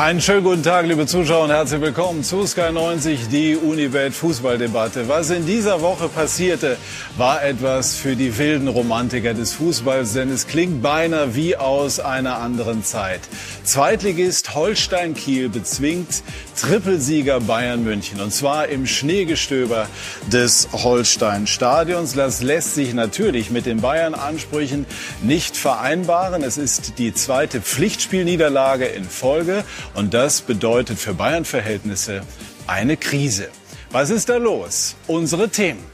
Einen schönen guten Tag, liebe Zuschauer, und herzlich willkommen zu Sky 90, die Unibet Fußballdebatte. Was in dieser Woche passierte, war etwas für die wilden Romantiker des Fußballs, denn es klingt beinahe wie aus einer anderen Zeit. Zweitligist Holstein Kiel bezwingt Trippelsieger Bayern München, und zwar im Schneegestöber des Holstein Stadions. Das lässt sich natürlich mit den Bayern-Ansprüchen nicht vereinbaren. Es ist die zweite Pflichtspielniederlage in Folge. Und das bedeutet für Bayern-Verhältnisse eine Krise. Was ist da los? Unsere Themen.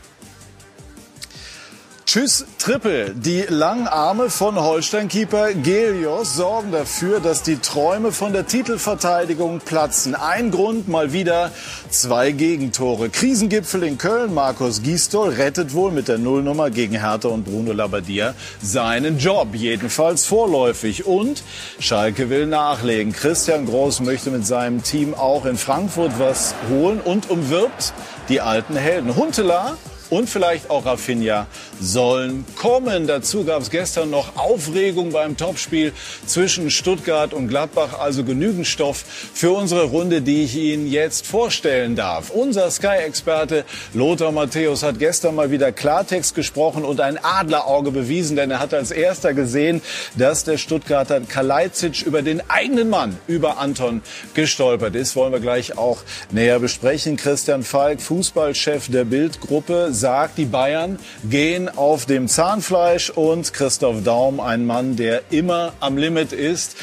Tschüss Triple. Die langen Arme von Holstein-Keeper Gelios sorgen dafür, dass die Träume von der Titelverteidigung platzen. Ein Grund mal wieder zwei Gegentore. Krisengipfel in Köln. Markus Gisdol rettet wohl mit der Nullnummer gegen Hertha und Bruno Labbadia seinen Job. Jedenfalls vorläufig. Und Schalke will nachlegen. Christian Groß möchte mit seinem Team auch in Frankfurt was holen und umwirbt die alten Helden. Huntela und vielleicht auch Rafinha sollen kommen. Dazu gab es gestern noch Aufregung beim Topspiel zwischen Stuttgart und Gladbach, also genügend Stoff für unsere Runde, die ich Ihnen jetzt vorstellen darf. Unser Sky-Experte Lothar Matthäus hat gestern mal wieder Klartext gesprochen und ein Adlerauge bewiesen, denn er hat als erster gesehen, dass der Stuttgarter Kalajdzic über den eigenen Mann, über Anton, gestolpert ist. Wollen wir gleich auch näher besprechen. Christian Falk, Fußballchef der Bildgruppe, sagt, die Bayern gehen auf dem Zahnfleisch und Christoph Daum, ein Mann, der immer am Limit ist.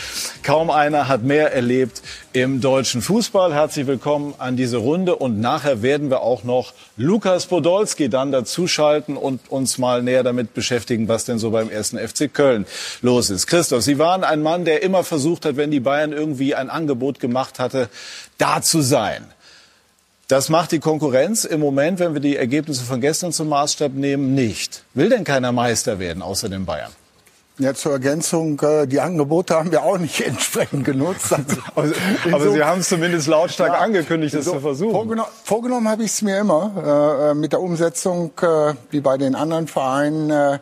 Kaum einer hat mehr erlebt im deutschen Fußball. Herzlich willkommen an diese Runde und nachher werden wir auch noch Lukas Podolski dann dazuschalten und uns mal näher damit beschäftigen, was denn so beim ersten FC Köln los ist. Christoph, Sie waren ein Mann, der immer versucht hat, wenn die Bayern irgendwie ein Angebot gemacht hatte, da zu sein. Das macht die Konkurrenz im Moment, wenn wir die Ergebnisse von gestern zum Maßstab nehmen, nicht. Will denn keiner Meister werden, außer den Bayern? Ja, zur Ergänzung, äh, die Angebote haben wir auch nicht entsprechend genutzt. Also, aber so, Sie haben es zumindest lautstark ja, angekündigt, das so, zu versuchen. Vorgenommen, vorgenommen habe ich es mir immer. Äh, äh, mit der Umsetzung, äh, wie bei den anderen Vereinen, äh,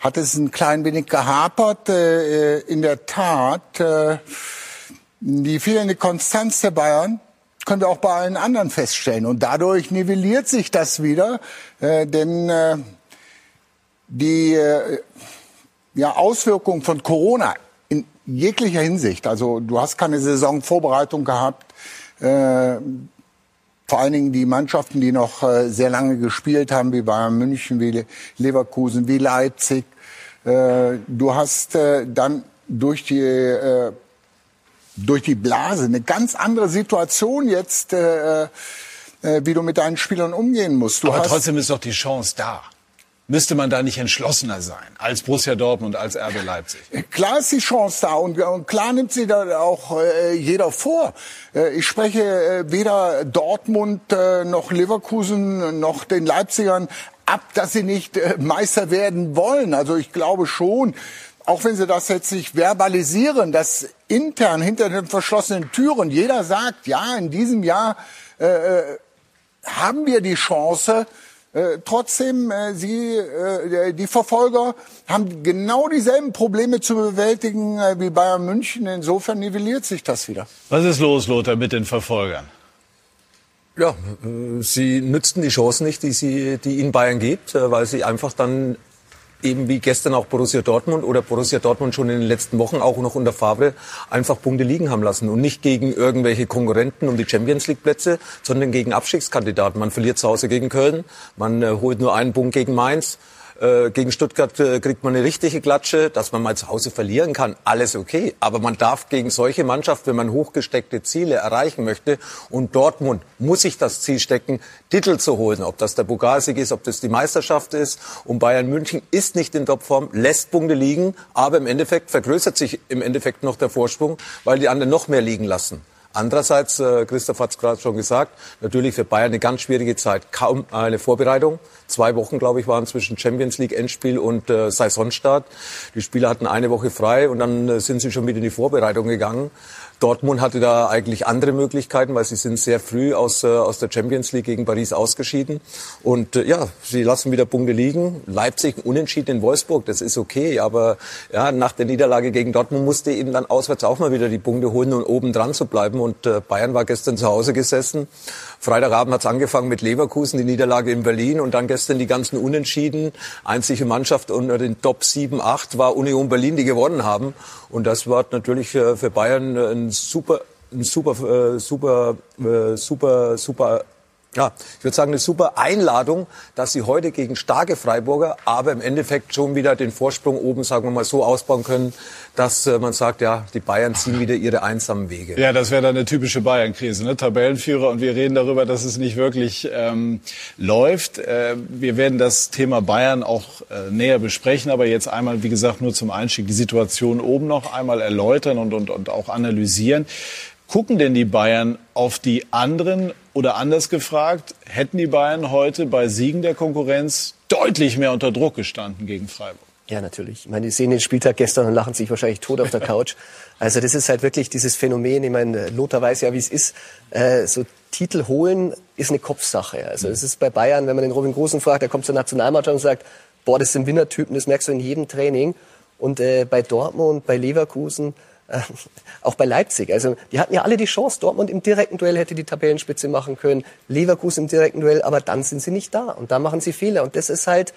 hat es ein klein wenig gehapert. Äh, in der Tat, die fehlende Konstanz der Bayern können wir auch bei allen anderen feststellen. Und dadurch nivelliert sich das wieder, äh, denn äh, die äh, ja, Auswirkungen von Corona in jeglicher Hinsicht, also du hast keine Saisonvorbereitung gehabt, äh, vor allen Dingen die Mannschaften, die noch äh, sehr lange gespielt haben, wie Bayern München, wie Leverkusen, wie Leipzig. Äh, du hast äh, dann durch die äh, durch die Blase. Eine ganz andere Situation jetzt, äh, äh, wie du mit deinen Spielern umgehen musst. Du Aber trotzdem ist doch die Chance da. Müsste man da nicht entschlossener sein als Borussia Dortmund, als RB Leipzig? Klar ist die Chance da und, und klar nimmt sie da auch äh, jeder vor. Äh, ich spreche äh, weder Dortmund äh, noch Leverkusen noch den Leipzigern ab, dass sie nicht äh, Meister werden wollen. Also ich glaube schon, auch wenn sie das jetzt nicht verbalisieren, dass intern hinter den verschlossenen Türen jeder sagt, ja, in diesem Jahr äh, äh haben wir die Chance, äh, trotzdem, äh, sie, äh, die Verfolger haben genau dieselben Probleme zu bewältigen äh, wie Bayern München. Insofern nivelliert sich das wieder. Was ist los, Lothar, mit den Verfolgern? Ja, äh, sie nützten die Chancen nicht, die, sie, die ihnen Bayern gibt, äh, weil sie einfach dann eben wie gestern auch Borussia Dortmund oder Borussia Dortmund schon in den letzten Wochen auch noch unter Favre einfach Punkte liegen haben lassen und nicht gegen irgendwelche Konkurrenten um die Champions League Plätze, sondern gegen Abstiegskandidaten. Man verliert zu Hause gegen Köln, man äh, holt nur einen Punkt gegen Mainz. Äh, gegen Stuttgart äh, kriegt man eine richtige Klatsche, dass man mal zu Hause verlieren kann, alles okay. Aber man darf gegen solche Mannschaften, wenn man hochgesteckte Ziele erreichen möchte, und Dortmund muss sich das Ziel stecken, Titel zu holen. Ob das der Pokalsieg ist, ob das die Meisterschaft ist. Und Bayern München ist nicht in Topform, lässt Punkte liegen, aber im Endeffekt vergrößert sich im Endeffekt noch der Vorsprung, weil die anderen noch mehr liegen lassen. Andererseits, äh, Christoph hat es gerade schon gesagt, natürlich für Bayern eine ganz schwierige Zeit. Kaum eine Vorbereitung. Zwei Wochen, glaube ich, waren zwischen Champions League Endspiel und äh, Saisonstart. Die Spieler hatten eine Woche frei und dann äh, sind sie schon wieder in die Vorbereitung gegangen. Dortmund hatte da eigentlich andere Möglichkeiten, weil sie sind sehr früh aus, äh, aus der Champions League gegen Paris ausgeschieden. Und äh, ja, sie lassen wieder Punkte liegen. Leipzig unentschieden in Wolfsburg, das ist okay. Aber ja, nach der Niederlage gegen Dortmund musste eben dann auswärts auch mal wieder die Punkte holen und oben dran zu bleiben. Und äh, Bayern war gestern zu Hause gesessen. Freitagabend hat es angefangen mit Leverkusen, die Niederlage in Berlin und dann gestern die ganzen Unentschieden. Einzige Mannschaft unter den Top 7, 8 war Union Berlin, die gewonnen haben. Und das war natürlich für, Bayern ein super, ein super, äh, super, äh, super, super ja, ich würde sagen, eine super Einladung, dass sie heute gegen starke Freiburger, aber im Endeffekt schon wieder den Vorsprung oben, sagen wir mal, so ausbauen können, dass äh, man sagt, ja, die Bayern ziehen wieder ihre einsamen Wege. Ja, das wäre dann eine typische Bayern-Krise, ne? Tabellenführer und wir reden darüber, dass es nicht wirklich ähm, läuft. Äh, wir werden das Thema Bayern auch äh, näher besprechen, aber jetzt einmal, wie gesagt, nur zum Einstieg die Situation oben noch einmal erläutern und, und, und auch analysieren. Gucken denn die Bayern auf die anderen oder anders gefragt, hätten die Bayern heute bei Siegen der Konkurrenz deutlich mehr unter Druck gestanden gegen Freiburg? Ja, natürlich. Ich meine, die sehen den Spieltag gestern und lachen sich wahrscheinlich tot auf der Couch. Also das ist halt wirklich dieses Phänomen. Ich meine, Lothar weiß ja, wie es ist. Äh, so Titel holen ist eine Kopfsache. Also es ist bei Bayern, wenn man den Robin Großen fragt, der kommt zur Nationalmannschaft und sagt, boah, das sind Winnertypen, das merkst du in jedem Training. Und äh, bei Dortmund, bei Leverkusen, auch bei Leipzig. Also die hatten ja alle die Chance. Dortmund im direkten Duell hätte die Tabellenspitze machen können, Leverkusen im direkten Duell, aber dann sind sie nicht da und da machen sie Fehler. Und das ist halt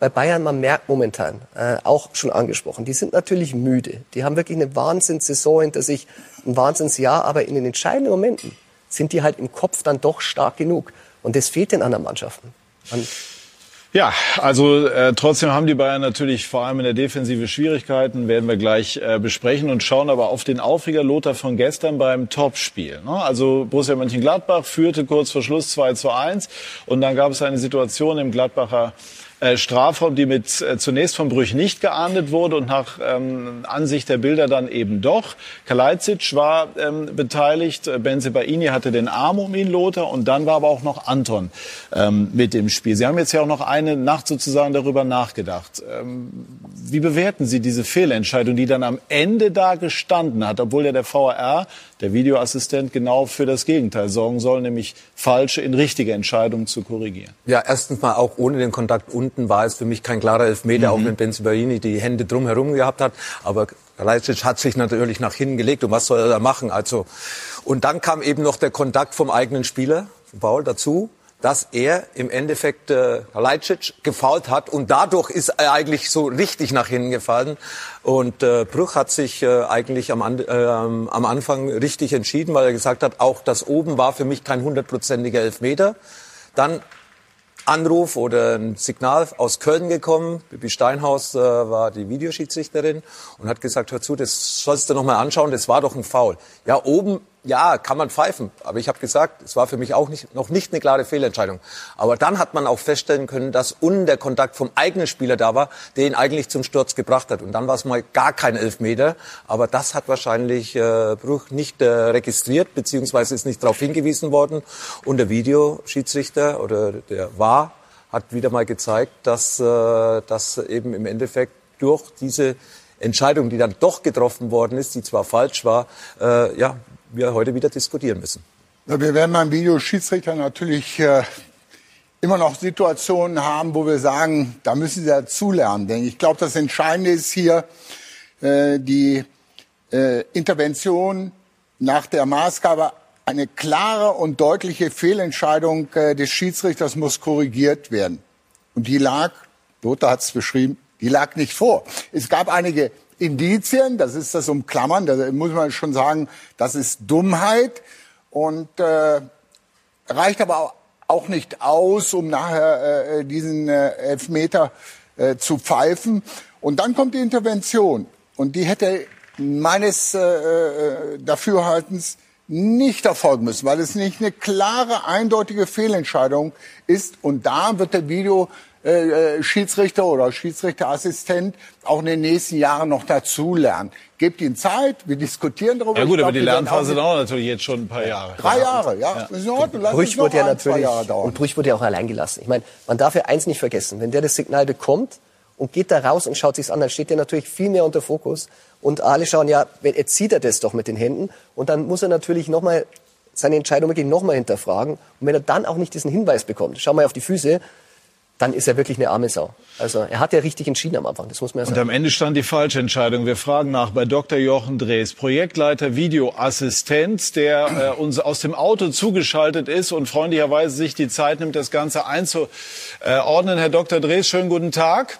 bei Bayern, man merkt momentan, äh, auch schon angesprochen, die sind natürlich müde. Die haben wirklich eine Wahnsinnssaison hinter sich, ein Wahnsinnsjahr, aber in den entscheidenden Momenten sind die halt im Kopf dann doch stark genug. Und das fehlt den anderen Mannschaften. Man ja, also äh, trotzdem haben die Bayern natürlich vor allem in der Defensive Schwierigkeiten, werden wir gleich äh, besprechen und schauen aber auf den Aufreger Lothar von gestern beim Topspiel. Ne? Also Borussia Mönchengladbach führte kurz vor Schluss 2 zu 1 und dann gab es eine Situation im Gladbacher äh, Strafraum, die mit äh, zunächst von Brüch nicht geahndet wurde und nach ähm, Ansicht der Bilder dann eben doch. Kalajdzic war ähm, beteiligt, äh, Benzebaini hatte den Arm um ihn, Lothar, und dann war aber auch noch Anton ähm, mit im Spiel. Sie haben jetzt ja auch noch eine Nacht sozusagen darüber nachgedacht. Ähm, wie bewerten Sie diese Fehlentscheidung, die dann am Ende da gestanden hat, obwohl ja der VAR, der Videoassistent, genau für das Gegenteil sorgen soll, nämlich falsche in richtige Entscheidungen zu korrigieren? Ja, erstens mal auch ohne den Kontakt unten war es für mich kein klarer Elfmeter, mhm. auch wenn Benzibaini die Hände drumherum gehabt hat. Aber Leipzig hat sich natürlich nach hinten gelegt und was soll er da machen? Also und dann kam eben noch der Kontakt vom eigenen Spieler, Paul, dazu dass er im Endeffekt äh, Leicic gefault hat und dadurch ist er eigentlich so richtig nach hinten gefallen. Und äh, Bruch hat sich äh, eigentlich am, äh, am Anfang richtig entschieden, weil er gesagt hat, auch das oben war für mich kein hundertprozentiger Elfmeter. Dann Anruf oder ein Signal aus Köln gekommen. Bibi Steinhaus äh, war die Videoschiedsrichterin und hat gesagt, hör zu, das sollst du noch mal anschauen, das war doch ein Foul. Ja, oben ja, kann man pfeifen. Aber ich habe gesagt, es war für mich auch nicht, noch nicht eine klare Fehlentscheidung. Aber dann hat man auch feststellen können, dass unten der Kontakt vom eigenen Spieler da war, der ihn eigentlich zum Sturz gebracht hat. Und dann war es mal gar kein Elfmeter. Aber das hat wahrscheinlich äh, Bruch nicht äh, registriert, beziehungsweise ist nicht darauf hingewiesen worden. Und der Videoschiedsrichter oder der war hat wieder mal gezeigt, dass, äh, dass eben im Endeffekt durch diese Entscheidung, die dann doch getroffen worden ist, die zwar falsch war, äh, ja, wir heute wieder diskutieren müssen. Ja, wir werden beim Videoschiedsrichter natürlich äh, immer noch Situationen haben, wo wir sagen, da müssen sie dazulernen. Denn ich glaube, das Entscheidende ist hier äh, die äh, Intervention nach der Maßgabe. Eine klare und deutliche Fehlentscheidung äh, des Schiedsrichters muss korrigiert werden. Und die lag, Lothar hat es beschrieben, die lag nicht vor. Es gab einige Indizien, das ist das Umklammern, da muss man schon sagen, das ist Dummheit und äh, reicht aber auch nicht aus, um nachher äh, diesen äh, Elfmeter äh, zu pfeifen. Und dann kommt die Intervention und die hätte meines äh, äh Dafürhaltens nicht erfolgen müssen, weil es nicht eine klare, eindeutige Fehlentscheidung ist. Und da wird der Video äh, äh, Schiedsrichter oder Schiedsrichterassistent auch in den nächsten Jahren noch dazulernen. Gebt ihnen Zeit, wir diskutieren darüber. Ja gut, aber die Lernphase dauert natürlich jetzt schon ein paar Jahre. Drei Jahre, ja. ja. Ist in Ordnung. Lass Brüch wird ja natürlich, und Brüch wurde ja auch allein gelassen. Ich meine, man darf ja eins nicht vergessen. Wenn der das Signal bekommt und geht da raus und schaut sich's an, dann steht der natürlich viel mehr unter Fokus. Und alle schauen, ja, jetzt zieht er das doch mit den Händen. Und dann muss er natürlich nochmal seine Entscheidung wirklich nochmal hinterfragen. Und wenn er dann auch nicht diesen Hinweis bekommt, schau mal auf die Füße, dann ist er wirklich eine arme Sau. Also er hat ja richtig entschieden am Anfang, das muss man ja sagen. Und am Ende stand die falsche Entscheidung. Wir fragen nach bei Dr. Jochen Drees, Projektleiter Videoassistent, der äh, uns aus dem Auto zugeschaltet ist und freundlicherweise sich die Zeit nimmt, das Ganze einzuordnen. Herr Dr. Drees, schönen guten Tag.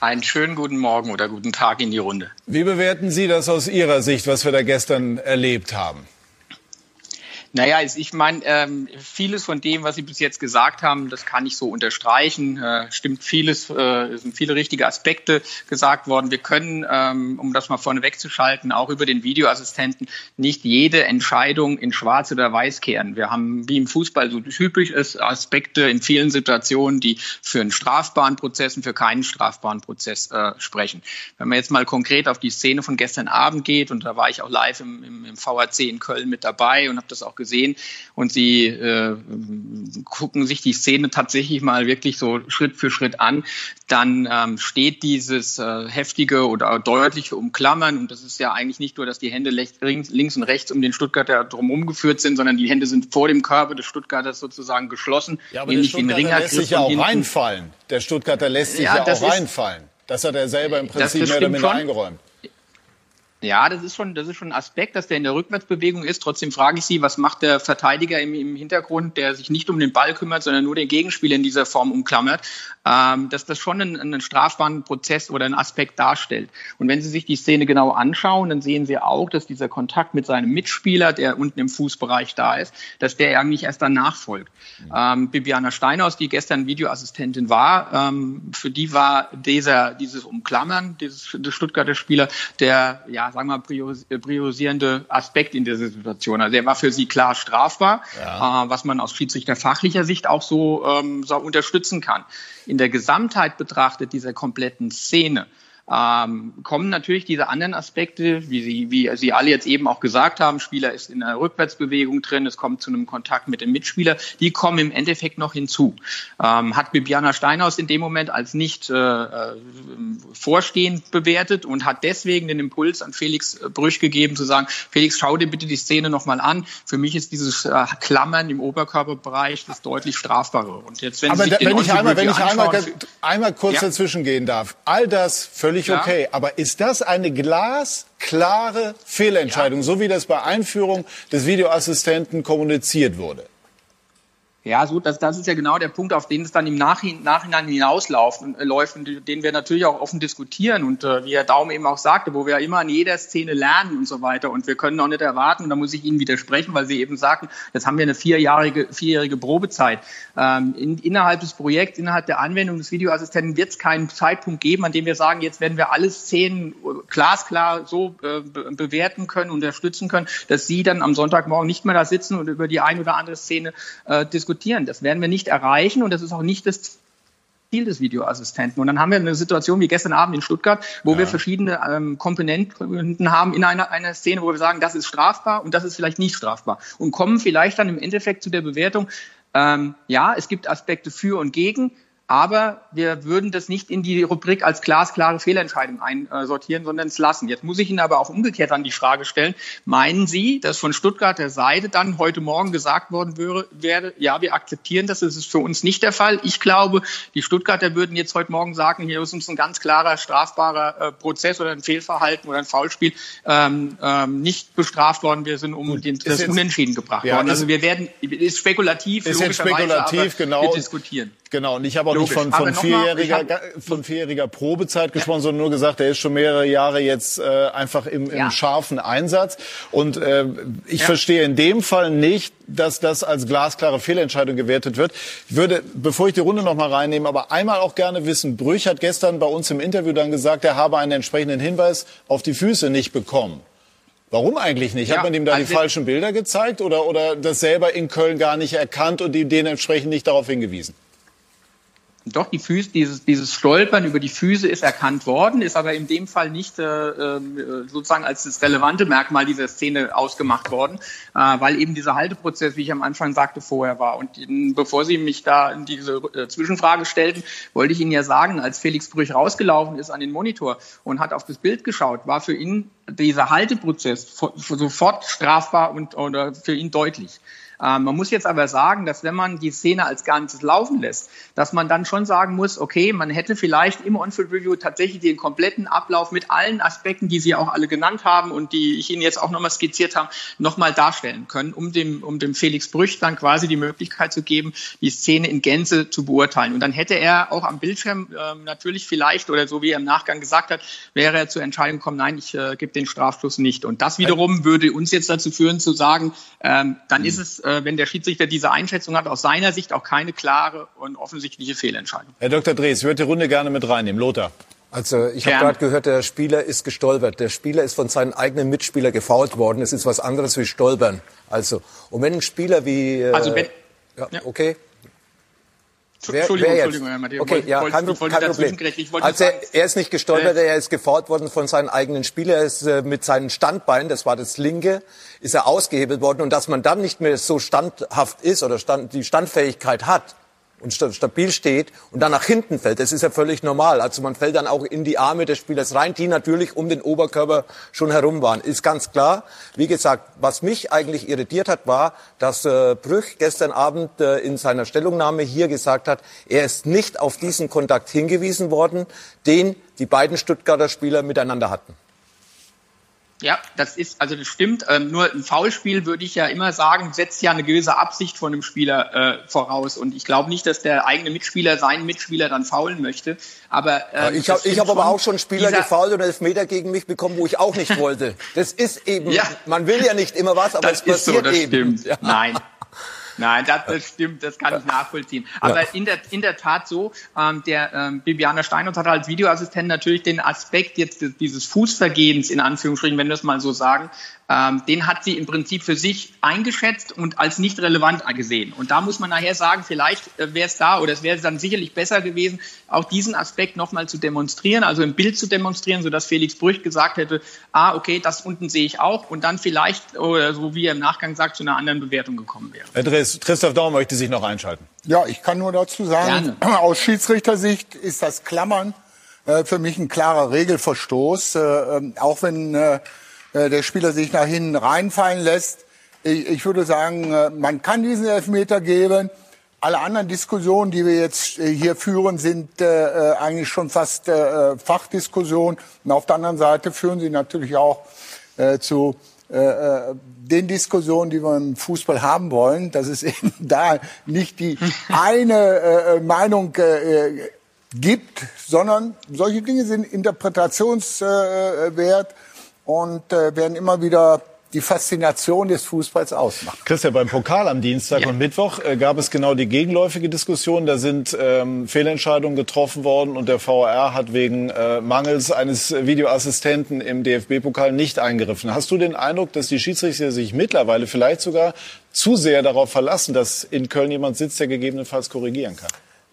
Einen schönen guten Morgen oder guten Tag in die Runde. Wie bewerten Sie das aus Ihrer Sicht, was wir da gestern erlebt haben? Naja, ich meine, ähm, vieles von dem, was Sie bis jetzt gesagt haben, das kann ich so unterstreichen. Äh, stimmt vieles, äh, sind viele richtige Aspekte gesagt worden. Wir können, ähm, um das mal vorne wegzuschalten, auch über den Videoassistenten nicht jede Entscheidung in Schwarz oder Weiß kehren. Wir haben, wie im Fußball so typisch ist, Aspekte in vielen Situationen, die für einen strafbaren Prozess und für keinen strafbaren Prozess äh, sprechen. Wenn man jetzt mal konkret auf die Szene von gestern Abend geht, und da war ich auch live im, im, im VAC in Köln mit dabei und habe das auch gesehen und sie äh, gucken sich die Szene tatsächlich mal wirklich so Schritt für Schritt an, dann ähm, steht dieses äh, heftige oder deutliche Umklammern und das ist ja eigentlich nicht nur, dass die Hände links, links und rechts um den Stuttgarter drumherum geführt sind, sondern die Hände sind vor dem Körper des Stuttgarters sozusagen geschlossen. Ja, aber der Stuttgarter lässt sich ja auch reinfallen. Der Stuttgarter lässt sich ja, ja auch reinfallen. Das hat er selber im Prinzip mehr oder minder eingeräumt. Ja, das ist schon, das ist schon ein Aspekt, dass der in der Rückwärtsbewegung ist. Trotzdem frage ich Sie, was macht der Verteidiger im, im Hintergrund, der sich nicht um den Ball kümmert, sondern nur den Gegenspieler in dieser Form umklammert, ähm, dass das schon einen, einen strafbaren Prozess oder einen Aspekt darstellt. Und wenn Sie sich die Szene genau anschauen, dann sehen Sie auch, dass dieser Kontakt mit seinem Mitspieler, der unten im Fußbereich da ist, dass der eigentlich erst danach folgt. Ähm, Bibiana Steinhaus, die gestern Videoassistentin war, ähm, für die war dieser, dieses Umklammern dieses, des Stuttgarter Spieler der, ja, sagen wir mal, äh, priorisierende Aspekt in dieser Situation. Also er war für sie klar strafbar, ja. äh, was man aus schiedsrichterfachlicher Sicht auch so, ähm, so unterstützen kann. In der Gesamtheit betrachtet dieser kompletten Szene ähm, kommen natürlich diese anderen Aspekte, wie Sie, wie Sie alle jetzt eben auch gesagt haben, Spieler ist in einer Rückwärtsbewegung drin, es kommt zu einem Kontakt mit dem Mitspieler, die kommen im Endeffekt noch hinzu. Ähm, hat Bibiana Steinhaus in dem Moment als nicht äh, äh, vorstehend bewertet und hat deswegen den Impuls an Felix Brüch gegeben, zu sagen, Felix, schau dir bitte die Szene nochmal an. Für mich ist dieses äh, Klammern im Oberkörperbereich das deutlich strafbare. Und jetzt, wenn Aber da, wenn ich einmal, wenn ich einmal, einmal kurz ja? dazwischen gehen darf, all das völlig völlig ja. okay. Aber ist das eine glasklare Fehlentscheidung, ja. so wie das bei Einführung des Videoassistenten kommuniziert wurde? Ja, so, das, das ist ja genau der Punkt, auf den es dann im Nachhinein, Nachhinein hinausläuft äh, läuft und den wir natürlich auch offen diskutieren und äh, wie Herr Daum eben auch sagte, wo wir immer an jeder Szene lernen und so weiter und wir können auch nicht erwarten, und da muss ich Ihnen widersprechen, weil Sie eben sagten, jetzt haben wir eine vierjährige, vierjährige Probezeit. Ähm, in, innerhalb des Projekts, innerhalb der Anwendung des Videoassistenten wird es keinen Zeitpunkt geben, an dem wir sagen, jetzt werden wir alle Szenen äh, glasklar so äh, bewerten können, unterstützen können, dass Sie dann am Sonntagmorgen nicht mehr da sitzen und über die ein oder andere Szene äh, diskutieren diskutieren. Das werden wir nicht erreichen und das ist auch nicht das Ziel des Videoassistenten. Und dann haben wir eine Situation wie gestern Abend in Stuttgart, wo ja. wir verschiedene ähm, Komponenten haben in einer, einer Szene, wo wir sagen, das ist strafbar und das ist vielleicht nicht strafbar. Und kommen vielleicht dann im Endeffekt zu der Bewertung, ähm, ja, es gibt Aspekte für und gegen, aber wir würden das nicht in die Rubrik als glasklare Fehlentscheidung einsortieren, sondern es lassen. Jetzt muss ich Ihnen aber auch umgekehrt an die Frage stellen, meinen Sie, dass von Stuttgarter Seite dann heute Morgen gesagt worden wäre, werde, ja, wir akzeptieren das, das ist für uns nicht der Fall. Ich glaube, die Stuttgarter würden jetzt heute Morgen sagen, hier ist uns ein ganz klarer strafbarer äh, Prozess oder ein Fehlverhalten oder ein Foulspiel ähm, ähm, nicht bestraft worden. Wir sind um Gut, den, das, das Unentschieden gebracht ja, worden. Also wir werden, ist spekulativ, ist logischerweise, spekulativ, genau. wir diskutieren. Genau, und ich habe auch Logisch. nicht von, von, vierjähriger, hab, von vierjähriger Probezeit gesprochen, ja. sondern nur gesagt, der ist schon mehrere Jahre jetzt äh, einfach im, im ja. scharfen Einsatz. Und äh, ich ja. verstehe in dem Fall nicht, dass das als glasklare Fehlentscheidung gewertet wird. Ich würde, bevor ich die Runde noch mal reinnehme, aber einmal auch gerne wissen, Brüch hat gestern bei uns im Interview dann gesagt, er habe einen entsprechenden Hinweis auf die Füße nicht bekommen. Warum eigentlich nicht? Hat man ihm da also die falschen Bilder gezeigt oder, oder das selber in Köln gar nicht erkannt und ihm dementsprechend nicht darauf hingewiesen? Doch, die Füße, dieses, dieses Stolpern über die Füße ist erkannt worden, ist aber in dem Fall nicht äh, ähm, sozusagen als das relevante Merkmal dieser Szene ausgemacht worden, äh, weil eben dieser Halteprozess, wie ich am Anfang sagte, vorher war. Und bevor Sie mich da in diese äh, Zwischenfrage stellten, wollte ich Ihnen ja sagen, als Felix Brüch rausgelaufen ist an den Monitor und hat auf das Bild geschaut, war für ihn dieser Halteprozess sofort strafbar und oder für ihn deutlich. Ähm, man muss jetzt aber sagen, dass wenn man die Szene als Ganzes laufen lässt, dass man dann schon sagen muss, okay, man hätte vielleicht im On-Field-Review tatsächlich den kompletten Ablauf mit allen Aspekten, die Sie auch alle genannt haben und die ich Ihnen jetzt auch nochmal skizziert habe, nochmal darstellen können, um dem, um dem Felix Brüch dann quasi die Möglichkeit zu geben, die Szene in Gänze zu beurteilen. Und dann hätte er auch am Bildschirm äh, natürlich vielleicht, oder so wie er im Nachgang gesagt hat, wäre er zur Entscheidung gekommen, nein, ich äh, gebe den Strafschluss nicht. Und das wiederum würde uns jetzt dazu führen zu sagen, ähm, dann ist es äh, wenn der Schiedsrichter diese Einschätzung hat, aus seiner Sicht auch keine klare und offensichtliche Fehlentscheidung. Herr Dr. Drees, ich würde die Runde gerne mit reinnehmen. Lothar. Also ich habe gerade gehört, der Spieler ist gestolpert. Der Spieler ist von seinen eigenen Mitspieler gefault worden. Es ist was anderes wie stolpern. Also und wenn ein Spieler wie äh, also wenn, ja, okay Wer, Entschuldigung, wer Entschuldigung, Herr Matthias. Okay, ja, kein, kein Problem. Also er, er ist nicht gestolpert, äh, er ist gefault worden von seinen eigenen Spielern. Er ist äh, mit seinen Standbeinen, das war das linke, ist er ausgehebelt worden. Und dass man dann nicht mehr so standhaft ist oder stand, die Standfähigkeit hat, und stabil steht und dann nach hinten fällt. Das ist ja völlig normal. Also man fällt dann auch in die Arme des Spielers rein, die natürlich um den Oberkörper schon herum waren. Ist ganz klar. Wie gesagt, was mich eigentlich irritiert hat, war, dass äh, Brüch gestern Abend äh, in seiner Stellungnahme hier gesagt hat, er ist nicht auf diesen Kontakt hingewiesen worden, den die beiden Stuttgarter Spieler miteinander hatten. Ja, das ist, also das stimmt. Ähm, nur ein Foulspiel würde ich ja immer sagen, setzt ja eine gewisse Absicht von dem Spieler äh, voraus. Und ich glaube nicht, dass der eigene Mitspieler seinen Mitspieler dann faulen möchte. Aber ähm, ich habe hab aber auch schon Spieler gefault und Elfmeter gegen mich bekommen, wo ich auch nicht wollte. Das ist eben, ja. man will ja nicht immer was, aber das es passiert so, das eben. Stimmt. Ja. Nein, Nein, das, das stimmt, das kann ich nachvollziehen. Aber ja. in, der, in der Tat so, ähm, der ähm, Bibiana Steinert hat als Videoassistent natürlich den Aspekt jetzt dieses Fußvergehens, in Anführungsstrichen, wenn wir es mal so sagen, ähm, den hat sie im Prinzip für sich eingeschätzt und als nicht relevant gesehen. Und da muss man nachher sagen, vielleicht äh, wäre es da oder es wäre dann sicherlich besser gewesen, auch diesen Aspekt nochmal zu demonstrieren, also im Bild zu demonstrieren, sodass Felix Brüch gesagt hätte, ah, okay, das unten sehe ich auch und dann vielleicht, oder so wie er im Nachgang sagt, zu einer anderen Bewertung gekommen wäre. Herr Dres, Christoph Daum möchte sich noch einschalten. Ja, ich kann nur dazu sagen, Gerne. aus Schiedsrichtersicht ist das Klammern äh, für mich ein klarer Regelverstoß, äh, ähm, auch wenn äh, äh, der Spieler sich nach hinten reinfallen lässt. Ich, ich würde sagen, äh, man kann diesen Elfmeter geben. Alle anderen Diskussionen, die wir jetzt äh, hier führen, sind äh, eigentlich schon fast äh, Fachdiskussionen. Und auf der anderen Seite führen sie natürlich auch äh, zu äh, den Diskussionen, die wir im Fußball haben wollen, dass es eben da nicht die eine äh, Meinung äh, gibt, sondern solche Dinge sind interpretationswert. Und äh, werden immer wieder die Faszination des Fußballs ausmachen. Christian, beim Pokal am Dienstag ja. und Mittwoch äh, gab es genau die gegenläufige Diskussion. Da sind ähm, Fehlentscheidungen getroffen worden und der VR hat wegen äh, Mangels eines Videoassistenten im DFB-Pokal nicht eingriffen. Hast du den Eindruck, dass die Schiedsrichter sich mittlerweile vielleicht sogar zu sehr darauf verlassen, dass in Köln jemand sitzt, der gegebenenfalls korrigieren kann?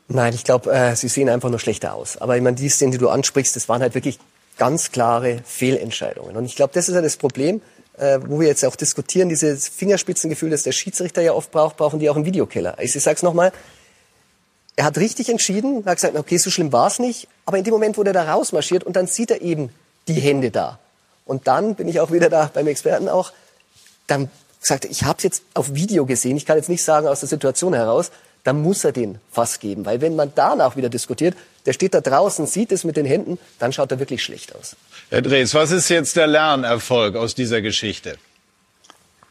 Nein, ich glaube, äh, sie sehen einfach nur schlechter aus. Aber ich meine, die Szenen, die du ansprichst, das waren halt wirklich ganz klare Fehlentscheidungen. Und ich glaube, das ist ja das Problem, äh, wo wir jetzt auch diskutieren, dieses Fingerspitzengefühl, das der Schiedsrichter ja oft braucht, brauchen die auch im Videokeller. Ich sage es nochmal, er hat richtig entschieden, hat gesagt, okay, so schlimm war es nicht, aber in dem Moment, wo er da rausmarschiert und dann sieht er eben die Hände da. Und dann bin ich auch wieder da beim Experten auch, dann sagt er, ich habe es jetzt auf Video gesehen, ich kann jetzt nicht sagen aus der Situation heraus, dann muss er den Fass geben. Weil wenn man danach wieder diskutiert, der steht da draußen, sieht es mit den Händen, dann schaut er wirklich schlecht aus. Herr Drees, was ist jetzt der Lernerfolg aus dieser Geschichte?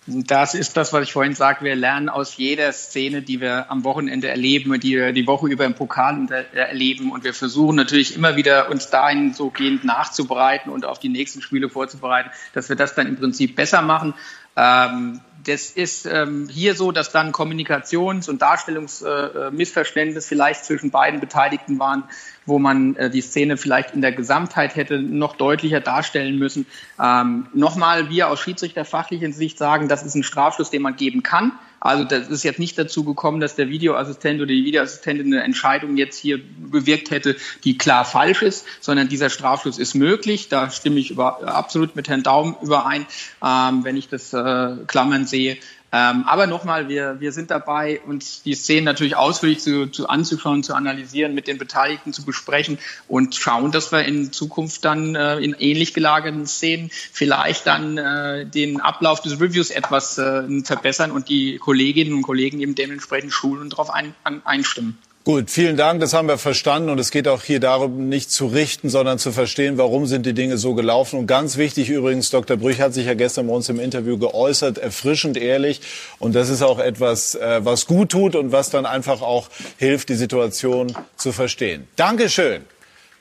Das ist das, was ich vorhin sagte. Wir lernen aus jeder Szene, die wir am Wochenende erleben und die wir die Woche über im Pokal erleben. Und wir versuchen natürlich immer wieder, uns dahin so gehend nachzubereiten und auf die nächsten Spiele vorzubereiten, dass wir das dann im Prinzip besser machen. Ähm, das ist ähm, hier so, dass dann Kommunikations- und Darstellungsmissverständnis äh, vielleicht zwischen beiden Beteiligten waren, wo man äh, die Szene vielleicht in der Gesamtheit hätte noch deutlicher darstellen müssen. Ähm, Nochmal, wir aus schiedsrichterfachlichen Sicht sagen, das ist ein Strafschluss, den man geben kann Also das ist jetzt nicht dazu gekommen, dass der Videoassistent oder die Videoassistentin eine Entscheidung jetzt hier bewirkt hätte, die klar falsch ist, sondern dieser Strafschluss ist möglich. Da stimme ich über, absolut mit Herrn Daum überein, ähm, wenn ich das äh, Klammern sehe. Ähm, aber nochmal, wir, wir sind dabei, uns die Szenen natürlich ausführlich zu, zu anzuschauen, zu analysieren, mit den Beteiligten zu besprechen und schauen, dass wir in Zukunft dann äh, in ähnlich gelagerten Szenen vielleicht dann äh, den Ablauf des Reviews etwas äh, verbessern und die Kolleginnen und Kollegen eben dementsprechend schulen und darauf ein, an, einstimmen. Gut, vielen Dank, das haben wir verstanden. Und es geht auch hier darum, nicht zu richten, sondern zu verstehen, warum sind die Dinge so gelaufen. Und ganz wichtig übrigens, Dr. Brüch hat sich ja gestern bei uns im Interview geäußert, erfrischend ehrlich. Und das ist auch etwas, äh, was gut tut und was dann einfach auch hilft, die Situation zu verstehen. Dankeschön.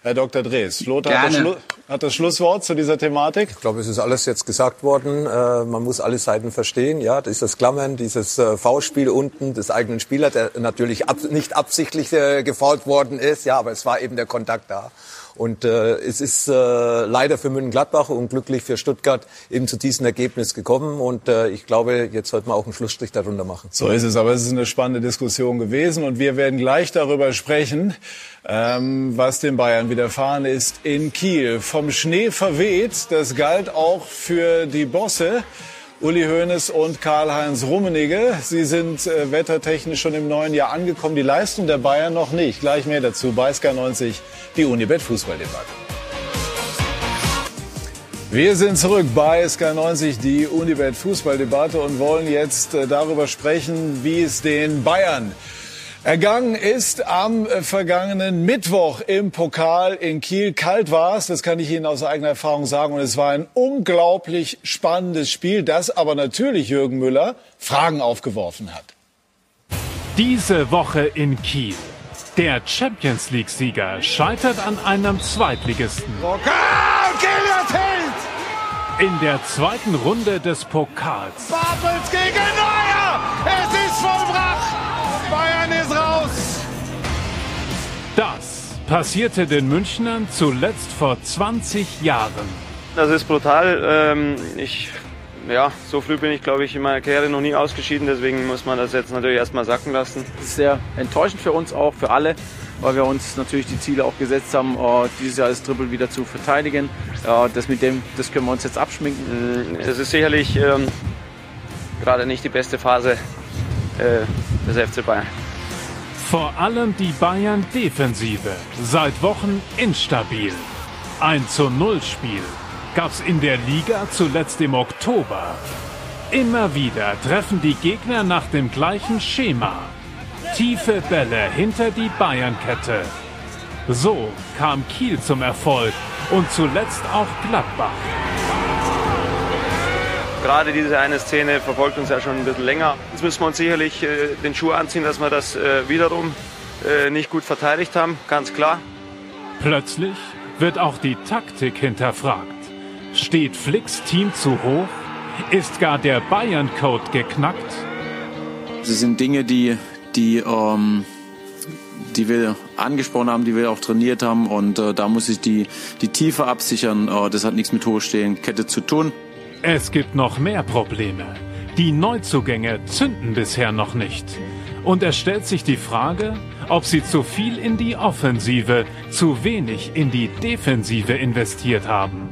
Herr Dr. Drees, Lothar hat das, hat das, Schlusswort zu dieser Thematik. Ich glaube, es ist alles jetzt gesagt worden. Äh, man muss alle Seiten verstehen. Ja, dieses Klammern, dieses äh, V-Spiel unten des eigenen Spielers, der natürlich ab, nicht absichtlich äh, gefault worden ist. Ja, aber es war eben der Kontakt da. Und äh, es ist äh, leider für München-Gladbach und glücklich für Stuttgart eben zu diesem Ergebnis gekommen. Und äh, ich glaube, jetzt sollte man auch einen Schlussstrich darunter machen. So ist es. Aber es ist eine spannende Diskussion gewesen. Und wir werden gleich darüber sprechen, ähm, was den Bayern widerfahren ist in Kiel. Vom Schnee verweht, das galt auch für die Bosse. Uli Hoeneß und Karl-Heinz Rummenigge. Sie sind äh, wettertechnisch schon im neuen Jahr angekommen. Die Leistung der Bayern noch nicht. Gleich mehr dazu bei SK90, die Unibet Fußballdebatte. Wir sind zurück bei SK90, die Unibet Fußballdebatte und wollen jetzt äh, darüber sprechen, wie es den Bayern Ergangen ist am vergangenen Mittwoch im Pokal in Kiel. Kalt war es, das kann ich Ihnen aus eigener Erfahrung sagen. Und es war ein unglaublich spannendes Spiel, das aber natürlich Jürgen Müller Fragen aufgeworfen hat. Diese Woche in Kiel. Der Champions League-Sieger scheitert an einem Zweitligisten. In der zweiten Runde des Pokals. Bartels gegen Neuer! Es ist vollbracht! Passierte den Münchnern zuletzt vor 20 Jahren. Das ist brutal. Ähm, ich, ja, so früh bin ich, glaube ich, in meiner Karriere noch nie ausgeschieden. Deswegen muss man das jetzt natürlich erstmal sacken lassen. Das ist sehr enttäuschend für uns auch, für alle, weil wir uns natürlich die Ziele auch gesetzt haben, äh, dieses Jahr das Triple wieder zu verteidigen. Das mit dem, das können wir uns jetzt abschminken. Es ist sicherlich ähm, gerade nicht die beste Phase äh, des FC Bayern. Vor allem die Bayern Defensive, seit Wochen instabil. Ein zu Null Spiel gab's in der Liga zuletzt im Oktober. Immer wieder treffen die Gegner nach dem gleichen Schema. Tiefe Bälle hinter die Bayernkette. So kam Kiel zum Erfolg und zuletzt auch Gladbach. Gerade diese eine Szene verfolgt uns ja schon ein bisschen länger. Jetzt müssen wir uns sicherlich äh, den Schuh anziehen, dass wir das äh, wiederum äh, nicht gut verteidigt haben, ganz klar. Plötzlich wird auch die Taktik hinterfragt. Steht Flicks Team zu hoch? Ist gar der Bayern-Code geknackt? Das sind Dinge, die, die, ähm, die wir angesprochen haben, die wir auch trainiert haben. Und äh, da muss ich die, die Tiefe absichern. Äh, das hat nichts mit hochstehenden Kette zu tun. Es gibt noch mehr Probleme. Die Neuzugänge zünden bisher noch nicht. Und es stellt sich die Frage, ob sie zu viel in die Offensive, zu wenig in die Defensive investiert haben.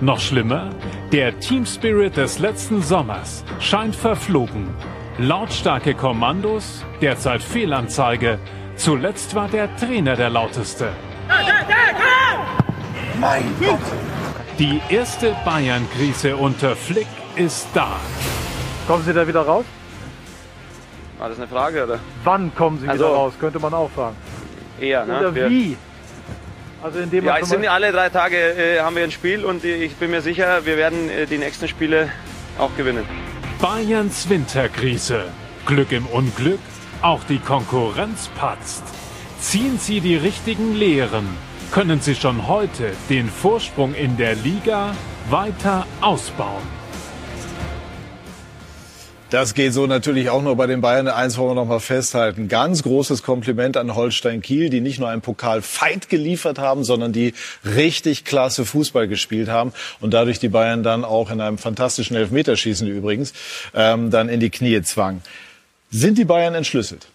Noch schlimmer, der Team Spirit des letzten Sommers scheint verflogen. Lautstarke Kommandos, derzeit Fehlanzeige. Zuletzt war der Trainer der lauteste. Mein Gott! Die erste Bayern-Krise unter Flick ist da. Kommen Sie da wieder raus? War das eine Frage, oder? Wann kommen Sie Also- wieder raus, könnte man auch fragen. Eher, ne? Oder wie? Also indem Ja, es sind alle drei Tage äh, haben wir ein Spiel und ich bin mir sicher, wir werden äh, die nächsten Spiele auch gewinnen. Bayerns Winterkrise. Glück im Unglück. Auch die Konkurrenz patzt. Ziehen Sie die richtigen Lehren. Können Sie schon heute den Vorsprung in der Liga weiter ausbauen. Das geht so natürlich auch nur bei den Bayern. Eins wollen wir noch mal festhalten. Ganz großes Kompliment an Holstein Kiel, die nicht nur einen Pokal-Fight geliefert haben, sondern die richtig klasse Fußball gespielt haben und dadurch die Bayern dann auch in einem fantastischen Elfmeterschießen übrigens ähm, dann in die Knie zwang. Sind die Bayern entschlüsselt?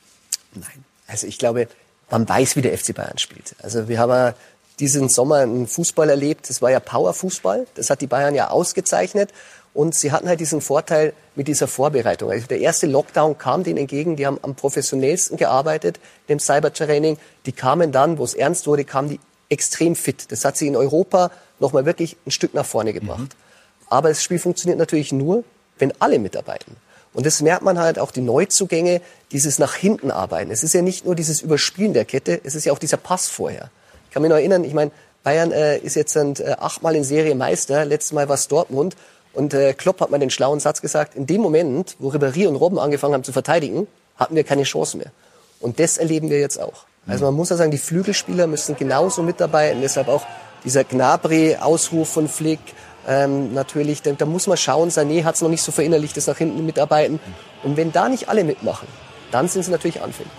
Nein. Also ich glaube, man weiß, wie der FC Bayern spielt. Also wir haben ja diesen Sommer einen Fußball erlebt. Das war ja Power-Fußball. Das hat die Bayern ja ausgezeichnet. Und sie hatten halt diesen Vorteil mit dieser Vorbereitung. Also der erste Lockdown kam denen entgegen. Die haben am professionellsten gearbeitet im Cybertraining. Die kamen dann, wo es ernst wurde, kamen die extrem fit. Das hat sie in Europa nochmal wirklich ein Stück nach vorne gebracht. Mhm. Aber das Spiel funktioniert natürlich nur, wenn alle mitarbeiten. Und das merkt man halt auch die Neuzugänge, dieses nach hinten arbeiten. Es ist ja nicht nur dieses Überspielen der Kette, es ist ja auch dieser Pass vorher. Ich kann mich noch erinnern, ich meine, Bayern äh, ist jetzt äh, achtmal in Serie Meister, letztes Mal war es Dortmund. Und äh, Klopp hat mal den schlauen Satz gesagt, in dem Moment, wo Ribéry und Robben angefangen haben zu verteidigen, hatten wir keine Chance mehr. Und das erleben wir jetzt auch. Also man muss ja sagen, die Flügelspieler müssen genauso mitarbeiten. Deshalb auch dieser Gnabry-Ausruf von Flick, ähm, natürlich, da, da, muss man schauen, Sané hat es noch nicht so verinnerlicht, das nach hinten mitarbeiten. Und wenn da nicht alle mitmachen, dann sind sie natürlich anfällig.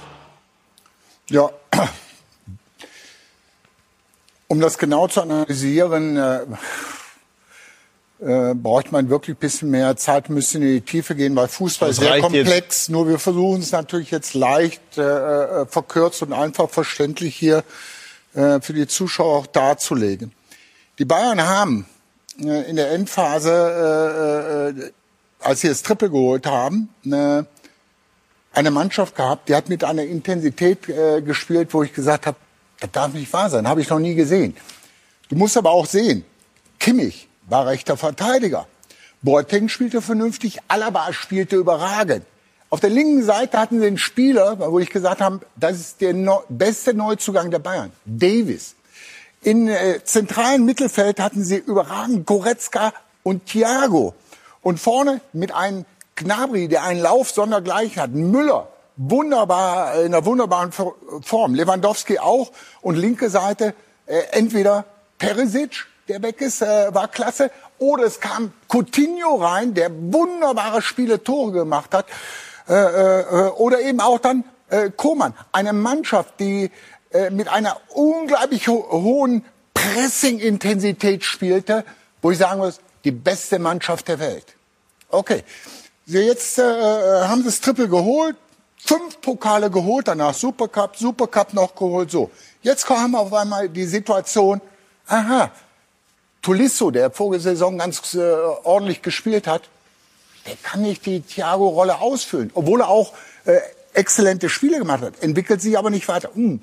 Ja, um das genau zu analysieren, äh, äh, braucht man wirklich ein bisschen mehr Zeit, müssen in die Tiefe gehen, weil Fußball ist sehr komplex. Jetzt. Nur wir versuchen es natürlich jetzt leicht, äh, äh, verkürzt und einfach verständlich hier äh, für die Zuschauer auch darzulegen. Die Bayern haben in der Endphase, äh, äh, als sie das Triple geholt haben, eine, eine Mannschaft gehabt, die hat mit einer Intensität äh, gespielt, wo ich gesagt habe, das darf nicht wahr sein, habe ich noch nie gesehen. Du musst aber auch sehen, Kimmich war rechter Verteidiger. Boateng spielte vernünftig, Alaba spielte überragend. Auf der linken Seite hatten sie einen Spieler, wo ich gesagt habe, das ist der no beste Neuzugang der Bayern, Davis. In äh, zentralen Mittelfeld hatten sie überragend Goretzka und Thiago. Und vorne mit einem Gnabry, der einen Lauf sondergleich hat. Müller, wunderbar, in einer wunderbaren Form. Lewandowski auch. Und linke Seite äh, entweder Perisic, der weg ist, äh, war klasse. Oder es kam Coutinho rein, der wunderbare Spiele, Tore gemacht hat. Äh, äh, oder eben auch dann äh, Koman. Eine Mannschaft, die äh, mit einer unglaublich ho hohen Pressing-Intensität spielte, wo ich sagen muss, die beste Mannschaft der Welt. Okay, jetzt äh, haben sie das Triple geholt, fünf Pokale geholt, danach Supercup, Supercup noch geholt, so. Jetzt kommen wir auf einmal die Situation, aha, Tulisso, der Vorsaison ganz äh, ordentlich gespielt hat, der kann nicht die Thiago-Rolle ausfüllen, obwohl er auch äh, exzellente Spiele gemacht hat, entwickelt sich aber nicht weiter. Hm,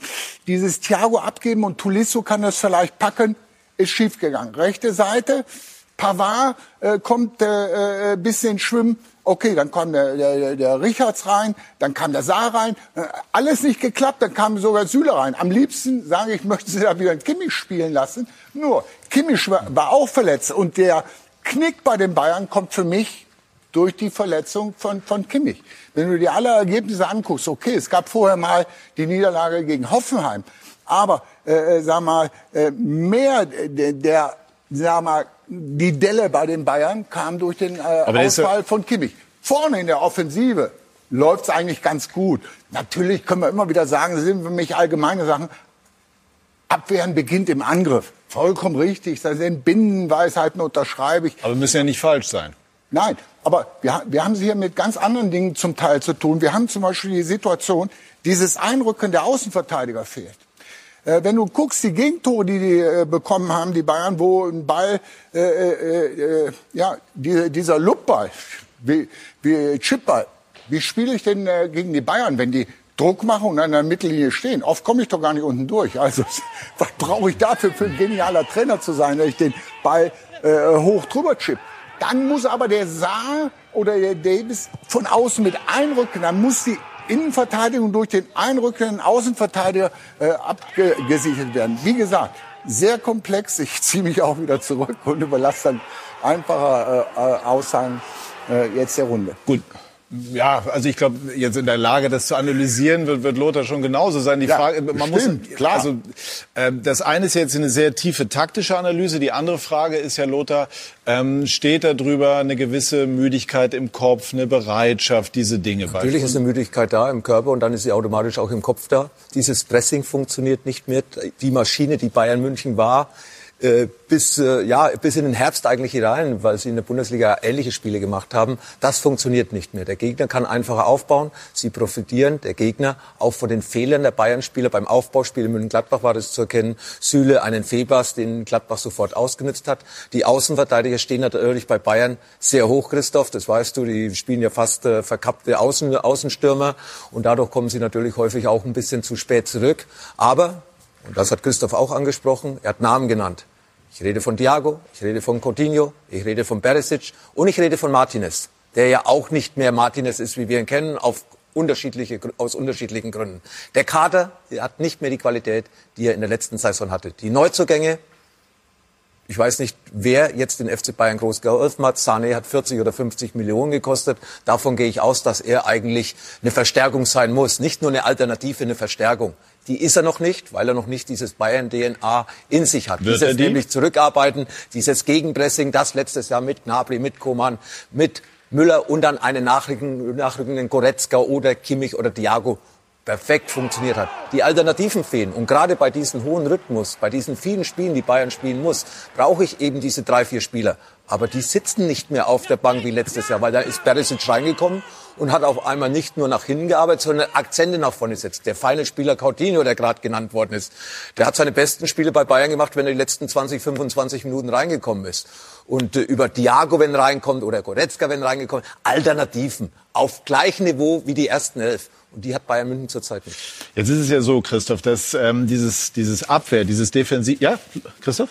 dieses Thiago abgeben und Tulisso kann das vielleicht packen, ist schiefgegangen. Rechte Seite, Pavard äh, kommt äh, äh, bisschen Schwimmen. Okay, dann kam der, der, der Richards rein, dann kam der Saar rein. Äh, alles nicht geklappt, dann kam sogar Süle rein. Am liebsten sage ich, möchte sie da wieder einen Kimmich spielen lassen. Nur, Kimmich war, war auch verletzt und der Knick bei den Bayern kommt für mich durch die Verletzung von, von Kimmich. Wenn du dir alle Ergebnisse anguckst, okay, es gab vorher mal die Niederlage gegen Hoffenheim, aber äh, äh sag mal, äh, mehr der, der sag mal, die Delle bei den Bayern kam durch den äh, Ausfall von Kimmich. Vorne in der Offensive läuft es eigentlich ganz gut. Natürlich können wir immer wieder sagen, das sind für mich allgemeine Sachen. Abwehren beginnt im Angriff. Vollkommen richtig. Da sind Binnenweisheiten, unterschreibe ich. Aber müssen ja nicht falsch sein. Nein, aber wir, wir haben es hier mit ganz anderen Dingen zum Teil zu tun. Wir haben zum Beispiel die Situation, dieses Einrücken der Außenverteidiger fehlt. Äh, wenn du guckst, die Gegentore, die die äh, bekommen haben, die Bayern, wo ein Ball, äh, äh, äh ja, die, dieser Luppball, wie, wie Chipball, wie spiele ich denn äh, gegen die Bayern, wenn die Druck machen und an der Mittellinie stehen? Oft komme ich doch gar nicht unten durch. Also was brauche ich dafür für ein genialer Trainer zu sein, wenn ich den Ball hoch drüber chip? Dann muss aber der Saar oder der Davis von außen mit einrücken. Dann muss die Innenverteidigung durch den einrückenden Außenverteidiger äh, abgesichert werden. Wie gesagt, sehr komplex. Ich ziehe mich auch wieder zurück und überlasse dann einfacher äh, äh Aussagen äh, jetzt der Runde. Gut, ja, also ich glaube, jetzt in der Lage, das zu analysieren, wird, wird Lothar schon genauso sein. Die ja, Frage, man stimmt, muss, klar. Also ähm, das eine ist jetzt eine sehr tiefe taktische Analyse. Die andere Frage ist ja, Lothar, ähm, steht da drüber eine gewisse Müdigkeit im Kopf, eine Bereitschaft, diese Dinge? Natürlich ist eine Müdigkeit da im Körper und dann ist sie automatisch auch im Kopf da. Dieses Pressing funktioniert nicht mehr. Die Maschine, die Bayern München war, äh, bis, äh, ja, bis in den Herbst eigentlich hinein, weil sie in der Bundesliga ähnliche Spiele gemacht haben. Das funktioniert nicht mehr. Der Gegner kann einfacher aufbauen. Sie profitieren, der Gegner, auch von den Fehlern der Bayern-Spieler. Beim Aufbauspiel in München-Gladbach war das zu erkennen. Süle, einen Febers, den Gladbach sofort ausgenutzt hat. Die Außenverteidiger stehen natürlich bei Bayern sehr hoch, Christoph. Das weißt du, die spielen ja fast äh, verkappte Außen, Außenstürmer. Und dadurch kommen sie natürlich häufig auch ein bisschen zu spät zurück. Aber und das hat Christoph auch angesprochen, er hat Namen genannt. Ich rede von Thiago, ich rede von Coutinho, ich rede von Perisic und ich rede von Martinez, der ja auch nicht mehr Martinez ist, wie wir ihn kennen, auf unterschiedliche, aus unterschiedlichen Gründen. Der Kader der hat nicht mehr die Qualität, die er in der letzten Saison hatte. Die Neuzugänge, ich weiß nicht, wer jetzt den FC Bayern groß geholfen hat. Sané hat 40 oder 50 Millionen gekostet. Davon gehe ich aus, dass er eigentlich eine Verstärkung sein muss. Nicht nur eine Alternative, eine Verstärkung. Die ist er noch nicht, weil er noch nicht dieses Bayern-DNA in sich hat. Wird dieses die? nämlich zurückarbeiten, dieses Gegenpressing, das letztes Jahr mit Gnabry, mit Koman, mit Müller und dann einen nachrückenden, nachrückenden Goretzka oder Kimmich oder Thiago perfekt funktioniert hat. Die Alternativen fehlen. Und gerade bei diesem hohen Rhythmus, bei diesen vielen Spielen, die Bayern spielen muss, brauche ich eben diese drei, vier Spieler. Aber die sitzen nicht mehr auf der Bank wie letztes Jahr, weil da ist Perisic reingekommen und hat auf einmal nicht nur nach hinten gearbeitet, sondern Akzente nach vorne gesetzt. Der feine Spieler Coutinho, der gerade genannt worden ist, der hat seine besten Spiele bei Bayern gemacht, wenn er die letzten 20, 25 Minuten reingekommen ist. Und äh, über Thiago, wenn reinkommt, oder Goretzka, wenn reingekommen, Alternativen auf gleichem Niveau wie die ersten elf. Und die hat Bayern München zurzeit nicht. Jetzt ist es ja so, Christoph, dass ähm, dieses, dieses Abwehr, dieses Defensiv... Ja, Christoph?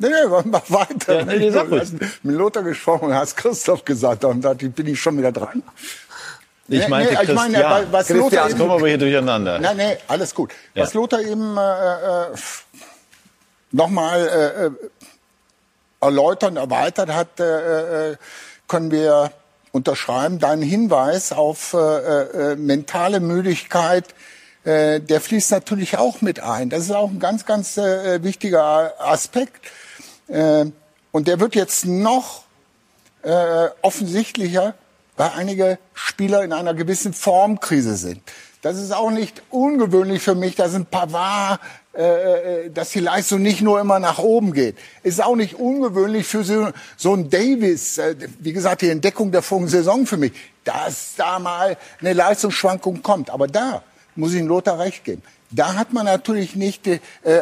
Nee, nee, mach weiter. Ja, nee, du hast mit Lothar gesprochen, hast Christoph gesagt und da bin ich schon wieder dran. Ich Nee, meinte nee, ich meine, was Lothar Christian, eben- kommen wir hier durcheinander. Nein, nee, alles gut. Ja. Was Lothar eben äh, äh, nochmal äh, äh, erläutert, erweitert hat, äh, äh, können wir unterschreiben. Dein Hinweis auf äh, äh, mentale Müdigkeit, äh, der fließt natürlich auch mit ein. Das ist auch ein ganz, ganz äh, wichtiger Aspekt. Äh, und der wird jetzt noch äh, offensichtlicher, weil einige Spieler in einer gewissen Formkrise sind. Das ist auch nicht ungewöhnlich für mich, dass ein Pavard, äh, äh, dass die Leistung nicht nur immer nach oben geht. Ist auch nicht ungewöhnlich für so, so ein Davis, äh, wie gesagt, die Entdeckung der vorigen Saison für mich, dass da mal eine Leistungsschwankung kommt. Aber da muss ich Lothar recht geben. Da hat man natürlich nicht äh,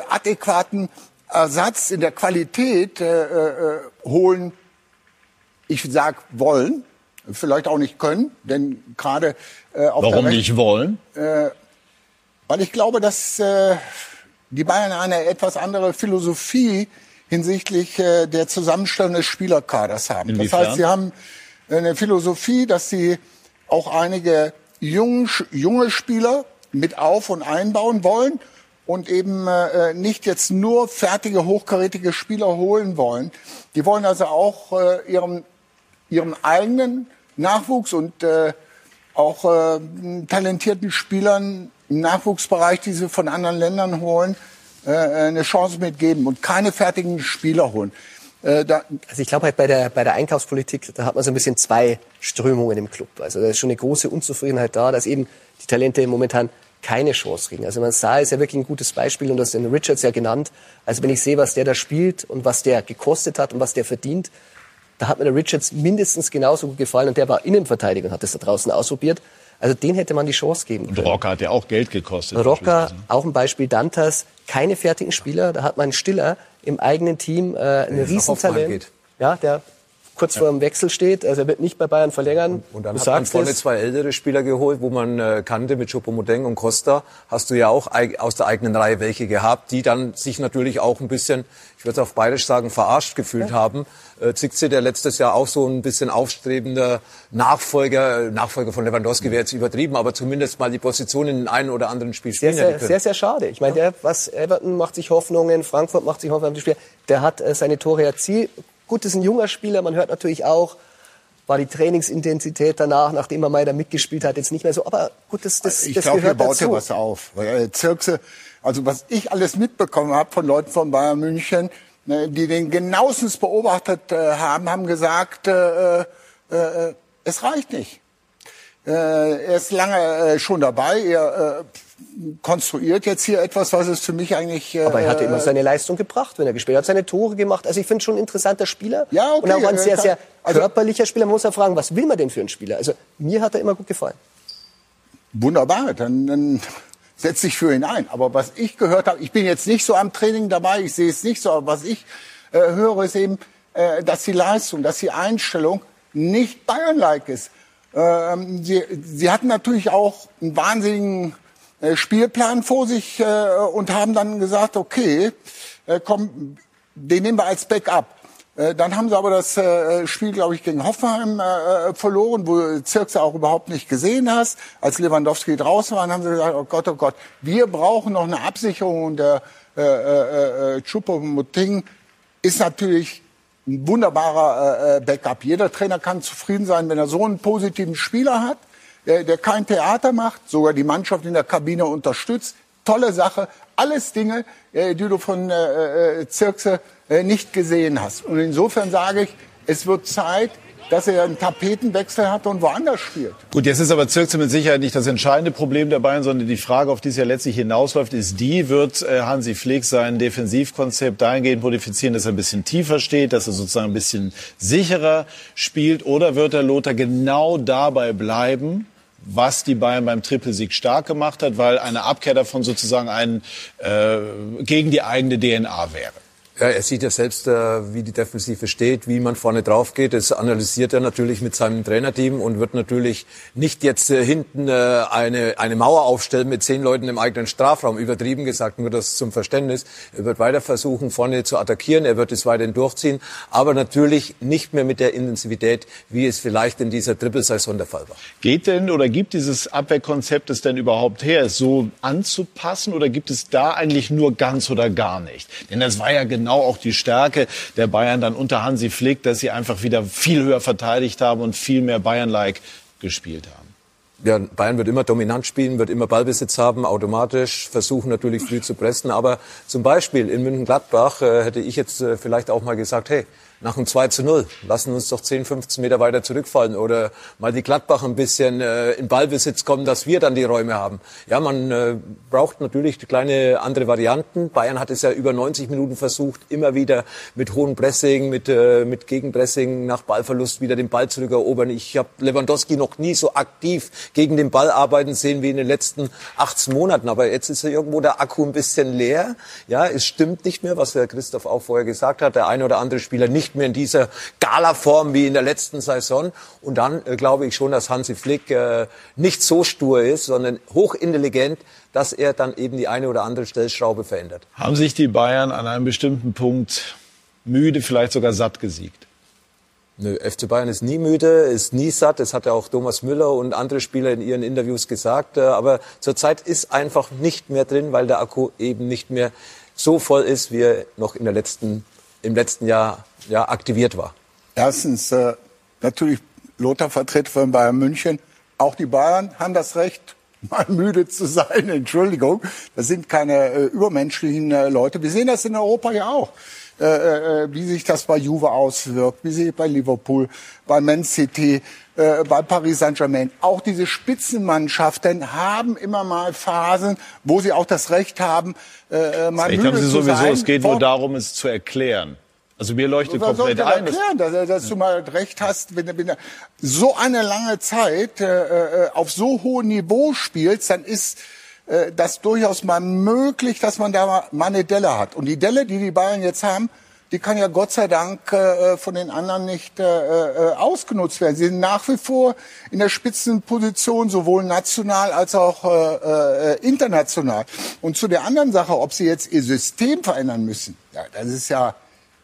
adäquaten Ersatz in der Qualität äh, äh, holen ich sag wollen, vielleicht auch nicht können, denn gerade äh, auf Warum der nicht wollen? Äh, weil ich glaube, dass äh, die Bayern eine etwas andere Philosophie hinsichtlich äh, der Zusammenstellung des Spielerkaders haben. Inwiefern? Das heißt, sie haben eine Philosophie, dass sie auch einige jung, junge Spieler mit auf- und einbauen wollen und eben äh, nicht jetzt nur fertige, hochkarätige Spieler holen wollen. Die wollen also auch äh, ihrem, ihrem eigenen Nachwuchs und äh, auch äh, talentierten Spielern im Nachwuchsbereich, die sie von anderen Ländern holen, äh, eine Chance mitgeben und keine fertigen Spieler holen. Äh, da, Also ich glaube halt bei der, bei der Einkaufspolitik, da hat man so ein bisschen zwei Strömungen im Club. Also da ist schon eine große Unzufriedenheit da, dass eben die Talente momentan keine Chance kriegen. Also man sah ist ja wirklich ein gutes Beispiel und das den Richards ja genannt. Also wenn ich sehe, was der da spielt und was der gekostet hat und was der verdient, da hat mir der Richards mindestens genauso gut gefallen und der war Innenverteidiger und hat das da draußen ausprobiert. Also den hätte man die Chance geben Und können. Rocker hat ja auch Geld gekostet. Rocker, auch ein Beispiel Dantas, keine fertigen Spieler. Da hat man Stiller im eigenen Team äh, ein Riesentalent. Ja, der kurz vor dem Wechsel steht. Also er wird nicht bei Bayern verlängern. Und dann du hat man vorne zwei ältere Spieler geholt, wo man äh, kannte mit Choupo-Moting und Costa. Hast du ja auch aus der eigenen Reihe welche gehabt, die dann sich natürlich auch ein bisschen, ich würde es auf bayerisch sagen, verarscht gefühlt haben. Äh, Zixi, der letztes Jahr auch so ein bisschen aufstrebender Nachfolger, Nachfolger von Lewandowski wäre jetzt übertrieben, aber zumindest mal die Position in den einen oder anderen Spiel Sehr, spielen sehr, sehr, sehr schade. Ich meine, der, was Everton macht sich Hoffnungen, Frankfurt macht sich Hoffnungen, der hat äh, seine Tore erzielt. Gut, das ist ein junger Spieler. Man hört natürlich auch, war die Trainingsintensität danach, nachdem er mal da mitgespielt hat, jetzt nicht mehr so. Aber gut, das, das, ich das glaube, hier gehört baut dazu. ja was auf. Äh, Zirkse, also was ich alles mitbekommen habe von Leuten von Bayern München, ne, die den genauestens beobachtet äh, haben, haben gesagt, äh, äh, äh, es reicht nicht. Er ist lange schon dabei. Er, äh, konstruiert jetzt hier etwas, was es für mich eigentlich. Äh, Aber er hatte immer seine Leistung gebracht, wenn er gespielt hat, seine Tore gemacht. Also ich finde schon ein interessanter Spieler Ja, okay, und auch ein sehr, sehr also- körperlicher Spieler. Man muss ja fragen, was will man denn für einen Spieler? Also mir hat er immer gut gefallen. Wunderbar, dann, dann setz dich für ihn ein. Aber was ich gehört habe, ich bin jetzt nicht so am Training dabei, ich sehe es nicht so, aber was ich äh, höre, ist eben, äh, dass die Leistung, dass die Einstellung nicht Bayern-like ist. Ähm, sie, sie hatten natürlich auch einen wahnsinnigen Spielplan vor sich äh, und haben dann gesagt, okay, äh, komm, den nehmen wir als Backup. Äh, Dann haben sie aber das äh, Spiel, glaube ich, gegen Hoffenheim äh, verloren, wo du Zirkse auch überhaupt nicht gesehen hast. Als Lewandowski draußen war, haben sie gesagt, oh Gott, oh Gott, wir brauchen noch eine Absicherung. Und der äh, äh, äh, Choupo-Moting ist natürlich ein wunderbarer äh, äh, Backup. Jeder Trainer kann zufrieden sein, wenn er so einen positiven Spieler hat, der, der kein Theater macht, sogar die Mannschaft in der Kabine unterstützt. Tolle Sache. Alles Dinge, äh, die du von äh, äh, Zirkse äh, nicht gesehen hast. Und insofern sage ich, es wird Zeit, dass er einen Tapetenwechsel hat und woanders spielt. Gut, jetzt ist aber Zirkse mit Sicherheit nicht das entscheidende Problem der Bayern, sondern die Frage, auf die es ja letztlich hinausläuft, ist die, wird Hansi Flick sein Defensivkonzept dahingehend modifizieren, dass er ein bisschen tiefer steht, dass er sozusagen ein bisschen sicherer spielt, oder wird er Lothar genau dabei bleiben, was die Bayern beim Trippelsieg stark gemacht hat, weil eine Abkehr davon sozusagen ein äh, gegen die eigene DNA wäre. Ja, er sieht ja selbst, äh, wie die Defensive steht, wie man vorne drauf geht. Das analysiert er natürlich mit seinem Trainerteam und wird natürlich nicht jetzt äh, hinten äh, eine, eine Mauer aufstellen mit zehn Leuten im eigenen Strafraum. Übertrieben gesagt, nur das zum Verständnis. Er wird weiter versuchen, vorne zu attackieren. Er wird es weiterhin durchziehen. Aber natürlich nicht mehr mit der Intensivität, wie es vielleicht in dieser Trippelsaison der Fall war. Geht denn oder gibt dieses Abwehrkonzept es denn überhaupt her, so anzupassen oder gibt es da eigentlich nur ganz oder gar nicht? Denn das war ja genau auch die Stärke der Bayern dann unter Hansi Flick, dass sie einfach wieder viel höher verteidigt haben und viel mehr Bayern-like gespielt haben. Ja, Bayern wird immer dominant spielen, wird immer Ballbesitz haben, automatisch versuchen natürlich früh zu pressen. Aber zum Beispiel in München-Gladbach äh, hätte ich jetzt äh, vielleicht auch mal gesagt, hey, nach dem 2 zu 0, lassen uns doch 10, 15 Meter weiter zurückfallen oder mal die Gladbach ein bisschen äh, in Ballbesitz kommen, dass wir dann die Räume haben. Ja, man äh, braucht natürlich kleine andere Varianten. Bayern hat es ja über 90 Minuten versucht, immer wieder mit hohem Pressing, mit, äh, mit Gegenpressing nach Ballverlust wieder den Ball zurückerobern. Ich habe Lewandowski noch nie so aktiv gegen den Ball arbeiten sehen wie in den letzten 18 Monaten. Aber jetzt ist ja irgendwo der Akku ein bisschen leer. Ja, es stimmt nicht mehr, was der Christoph auch vorher gesagt hat. Der eine oder andere Spieler nicht mehr in dieser Gala-Form wie in der letzten Saison. Und dann äh, glaube ich schon, dass Hansi Flick äh, nicht so stur ist, sondern hochintelligent, dass er dann eben die eine oder andere Stellschraube verändert. Haben sich die Bayern an einem bestimmten Punkt müde, vielleicht sogar satt gesiegt? Nö, FC Bayern ist nie müde, ist nie satt. Das hat ja auch Thomas Müller und andere Spieler in ihren Interviews gesagt. Äh, Aber zurzeit ist einfach nicht mehr drin, weil der Akku eben nicht mehr so voll ist, wie er noch in der letzten, im letzten Jahr ja, aktiviert war. Erstens, äh, natürlich Lothar vertritt von Bayern München. Auch die Bayern haben das Recht, mal müde zu sein. Entschuldigung, das sind keine äh, übermenschlichen äh, Leute. Wir sehen das in Europa ja auch. Äh, äh, wie sich das bei Juve auswirkt, wie sich bei Liverpool, bei Man City, äh, bei Paris Saint-Germain. Auch diese Spitzenmannschaften haben immer mal Phasen, wo sie auch das Recht haben, äh, mal Ich müde glaube, Sie zu sowieso, sein. es geht Vor- nur darum, es zu erklären. Also mir leuchtet was komplett ein. dass- erklären, dass, dass du mal recht hast, wenn, du- wenn du so eine lange Zeit äh, äh, auf so hohem Niveau spielst, dann ist äh, das durchaus mal möglich, dass man da mal- eine Delle hat. Und die Delle, die die Bayern jetzt haben, die kann ja Gott sei Dank äh, von den anderen nicht äh, ausgenutzt werden. Sie sind nach wie vor in der Spitzenposition, sowohl national als auch äh, international. Und zu der anderen Sache, ob sie jetzt ihr System verändern müssen, ja, das ist ja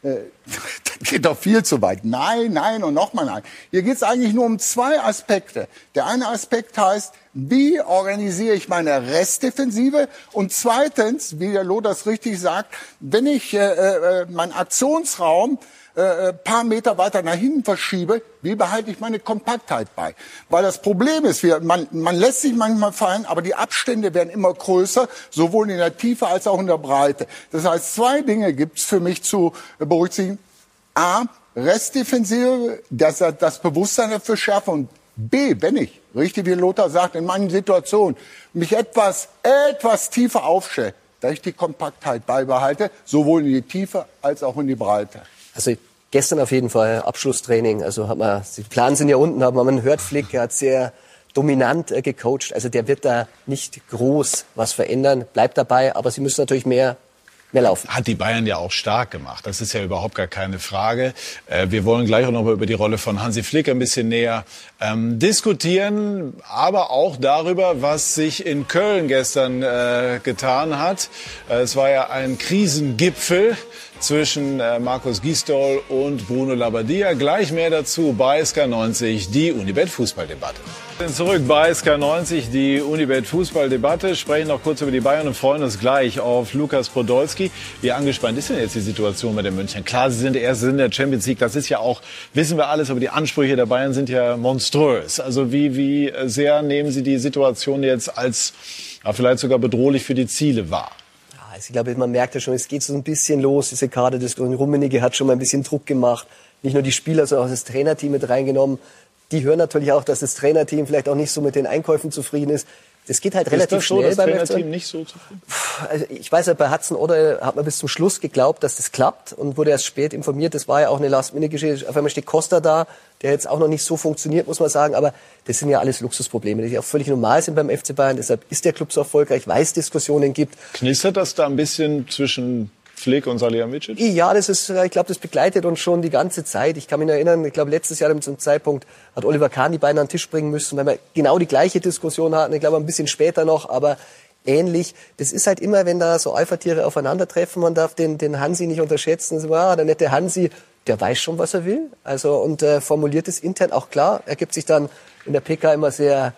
äh, das geht doch viel zu weit. Nein, nein und nochmal nein. Hier geht es eigentlich nur um zwei Aspekte. Der eine Aspekt heißt, wie organisiere ich meine Restdefensive? Und zweitens, wie der Loders richtig sagt, wenn ich äh, äh, meinen Aktionsraum äh, paar Meter weiter nach hinten verschiebe, wie behalte ich meine Kompaktheit bei? Weil das Problem ist, wir, man, man lässt sich manchmal fallen, aber die Abstände werden immer größer, sowohl in der Tiefe als auch in der Breite. Das heißt, zwei Dinge gibt's für mich zu berücksichtigen. A, Restdefensive, das, das Bewusstsein dafür schärfen und B, wenn ich richtig wie Lothar sagt, in manchen Situationen mich etwas, etwas tiefer aufstelle, dass ich die Kompaktheit beibehalte, sowohl in die Tiefe als auch in die Breite. Also gestern auf jeden Fall Abschlusstraining. Also hat man, die Planen sind ja unten, aber man hört Flick, er hat sehr dominant äh, gecoacht. Also der wird da nicht groß was verändern, bleibt dabei, aber sie müssen natürlich mehr. Hat die Bayern ja auch stark gemacht. Das ist ja überhaupt gar keine Frage. Äh, wir wollen gleich auch noch mal über die Rolle von Hansi Flick ein bisschen näher ähm, diskutieren, aber auch darüber, was sich in Köln gestern äh, getan hat. Äh, es war ja ein Krisengipfel zwischen äh, Markus Gisdol und Bruno Labbadia. Gleich mehr dazu bei SK90, die Unibet Fußballdebatte. Zurück bei SK90, die Unibet Fußballdebatte. Sprechen noch kurz über die Bayern und freuen uns gleich auf Lukas Podolski. Wie angespannt ist denn jetzt die Situation bei den München? Klar, sie sind der Erste in der Champions League. Das ist ja auch, wissen wir alles, aber die Ansprüche der Bayern sind ja monströs. Also wie, wie sehr nehmen Sie die Situation jetzt als ja, vielleicht sogar bedrohlich für die Ziele wahr? Also ich glaube, man merkt ja schon, es geht so ein bisschen los, diese Kaderdiskussion. Rummenigge hat schon mal ein bisschen Druck gemacht. Nicht nur die Spieler, sondern auch das Trainerteam mit reingenommen. Die hören natürlich auch, dass das Trainerteam vielleicht auch nicht so mit den Einkäufen zufrieden ist. Das geht halt ist relativ das so, schnell das beim Trainerteam FC. nicht so zufrieden? Also ich weiß ja, bei Hudson oder hat man bis zum Schluss geglaubt, dass das klappt und wurde erst spät informiert. Das war ja auch eine Last-Minute-Geschichte. Auf einmal steht Costa da, der jetzt auch noch nicht so funktioniert, muss man sagen. Aber das sind ja alles Luxusprobleme, die auch völlig normal sind beim FC Bayern. Deshalb ist der Club so erfolgreich, weil es Diskussionen gibt. Knistert das da ein bisschen zwischen Flick und Salihamidzic? Ja, das ist, ich glaube, das begleitet uns schon die ganze Zeit. Ich kann mich erinnern, ich glaube, letztes Jahr zum Zeitpunkt hat Oliver Kahn die beiden an den Tisch bringen müssen, weil wir genau die gleiche Diskussion hatten. Ich glaube, ein bisschen später noch, aber ähnlich. Das ist halt immer, wenn da so Alpha-Tiere aufeinandertreffen, man darf den, den Hansi nicht unterschätzen. So, ah, der nette Hansi, der weiß schon, was er will. Also, und äh, formuliert es intern auch klar. Er gibt sich dann in der PK immer sehr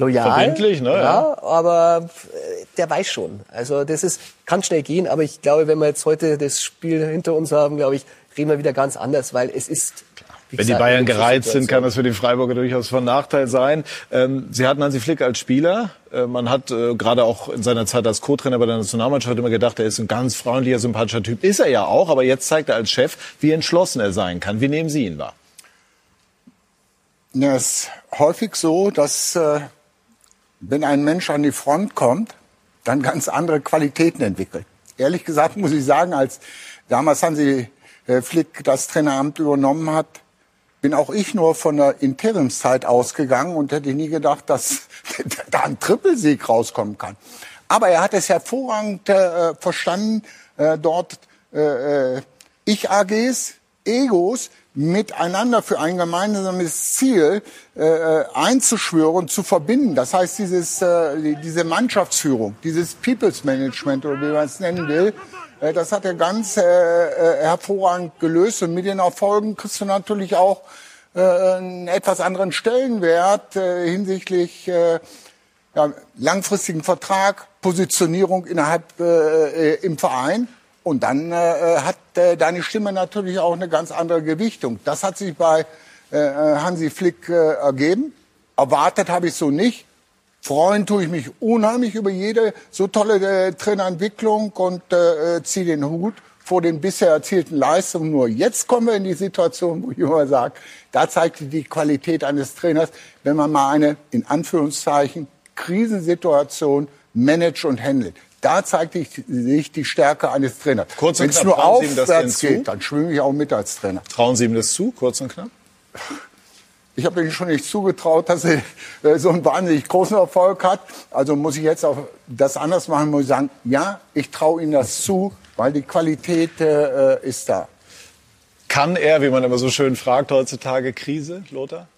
loyal. Verbindlich, ne? Ja, aber äh, der weiß schon. Also das ist, kann schnell gehen, aber ich glaube, wenn wir jetzt heute das Spiel hinter uns haben, glaube ich, reden wir wieder ganz anders, weil es ist. wie Wenn die Bayern gereizt sind, kann das für die Freiburger durchaus von Nachteil sein. Ähm, Sie hatten Hansi Flick als Spieler. Äh, man hat äh, gerade auch in seiner Zeit als Co-Trainer bei der Nationalmannschaft immer gedacht, er ist ein ganz freundlicher, sympathischer Typ. Ist er ja auch, aber jetzt zeigt er als Chef, wie entschlossen er sein kann. Wie nehmen Sie ihn wahr? Ja, es ist häufig so, dass äh, wenn ein Mensch an die Front kommt, dann ganz andere Qualitäten entwickelt. Ehrlich gesagt muss ich sagen, als damals Hansi äh, Flick das Traineramt übernommen hat, bin auch ich nur von der Interimszeit ausgegangen und hätte nie gedacht, dass da ein Trippelsieg rauskommen kann. Aber er hat es hervorragend äh, verstanden, äh, dort äh, äh, Ich-AGs, Egos miteinander für ein gemeinsames Ziel äh, äh, einzuschwören, zu verbinden. Das heißt, dieses, äh, die- diese Mannschaftsführung, dieses People's Management oder wie man es nennen will, äh, das hat er ganz äh, äh, hervorragend gelöst. Und mit den Erfolgen kriegst du natürlich auch äh, einen etwas anderen Stellenwert äh, hinsichtlich äh, ja, langfristigen Vertrag, Positionierung innerhalb äh, äh, im Verein. Und dann äh, hat äh, deine Stimme natürlich auch eine ganz andere Gewichtung. Das hat sich bei äh, äh, Hansi Flick äh, ergeben. Erwartet habe ich so nicht. Freuen tue ich mich unheimlich über jede so tolle äh, Trainerentwicklung und äh, äh, ziehe den Hut vor den bisher erzielten Leistungen. Nur jetzt kommen wir in die Situation, wo ich immer sage, da zeigt die Qualität eines Trainers, wenn man mal eine, in Anführungszeichen, Krisensituation managt und handelt. Da zeigt sich die Stärke eines Trainers. Kurz und Wenn es knapp, nur aufwärts geht, dann schwimme ich auch mit als Trainer. Trauen Sie ihm das zu, kurz und knapp? Ich habe ihm schon nicht zugetraut, dass er äh, so einen wahnsinnig großen Erfolg hat. Also muss ich jetzt auch das anders machen, muss ich sagen, ja, ich traue ihm das zu, weil die Qualität äh, ist da. Kann er, wie man immer so schön fragt heutzutage, Krise, Lothar?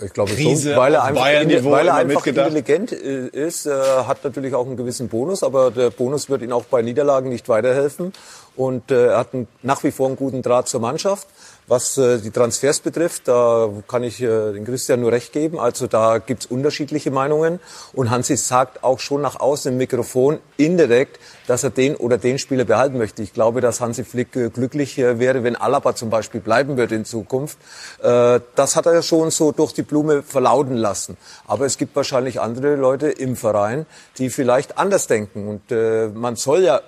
Ich glaube Krise schon, weil er einfach, Bayern-Niveau weil er einfach intelligent äh, ist, äh, hat natürlich auch einen gewissen Bonus, aber der Bonus wird ihm auch bei Niederlagen nicht weiterhelfen. Und äh, hat nach wie vor einen guten Draht zur Mannschaft. Was äh, die Transfers betrifft, da kann ich äh, den Christian nur recht geben. Also da gibt's unterschiedliche Meinungen. Und Hansi sagt auch schon nach außen im Mikrofon indirekt, dass er den oder den Spieler behalten möchte. Ich glaube, dass Hansi Flick äh, glücklich äh, wäre, wenn Alaba zum Beispiel bleiben würde in Zukunft. Äh, das hat er ja schon so durch die Blume verlauten lassen. Aber es gibt wahrscheinlich andere Leute im Verein, die vielleicht anders denken. Und äh, man soll ja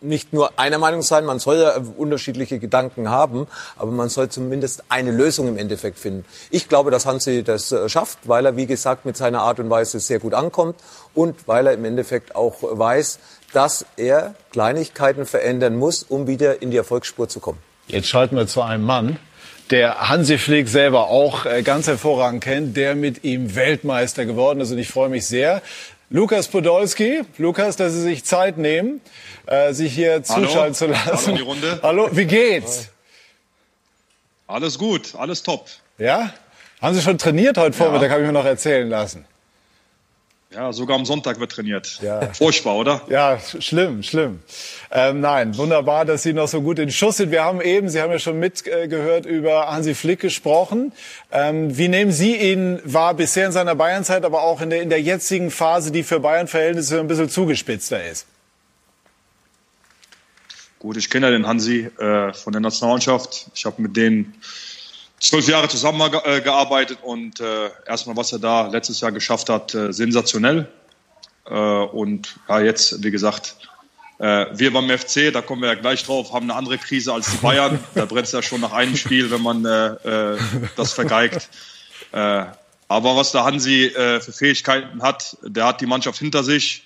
nicht nur einer Meinung sein, man soll ja unterschiedliche Gedanken haben, aber man soll zumindest eine Lösung im Endeffekt finden. Ich glaube, dass Hansi das äh, schafft, weil er, wie gesagt, mit seiner Art und Weise sehr gut ankommt und weil er im Endeffekt auch weiß, dass er Kleinigkeiten verändern muss, um wieder in die Erfolgsspur zu kommen. Jetzt schalten wir zu einem Mann, der Hansi Flick selber auch äh, ganz hervorragend kennt, der mit ihm Weltmeister geworden ist. Und ich freue mich sehr. Lukas Podolski, Lukas, dass Sie sich Zeit nehmen, äh, sich hier zuschalten zu lassen. Hallo die Runde. Hallo, wie geht's? Alles gut, alles top. Ja? Haben Sie schon trainiert heute Vormittag, habe ich mir noch erzählen lassen. Ja, sogar am Sonntag wird trainiert. Ja. Furchtbar, oder? Ja, sch- schlimm, schlimm. Ähm, nein, wunderbar, dass Sie noch so gut in Schuss sind. Wir haben eben, Sie haben ja schon mitgehört, über Hansi Flick gesprochen. Ähm, wie nehmen Sie ihn wahr bisher in seiner Bayernzeit, aber auch in der, in der jetzigen Phase, die für Bayern-Verhältnisse ein bisschen zugespitzter ist? Gut, ich kenne ja den Hansi äh, von der Nationalmannschaft. Ich habe mit denen zwölf Jahre zusammengearbeitet und äh, erstmal, was er da letztes Jahr geschafft hat, äh, sensationell. Äh, und ja, jetzt, wie gesagt, äh, wir beim FC, da kommen wir ja gleich drauf, haben eine andere Krise als die Bayern. Da brennt es ja schon nach einem Spiel, wenn man äh, äh, das vergeigt. Äh, aber was der Hansi äh, für Fähigkeiten hat, der hat die Mannschaft hinter sich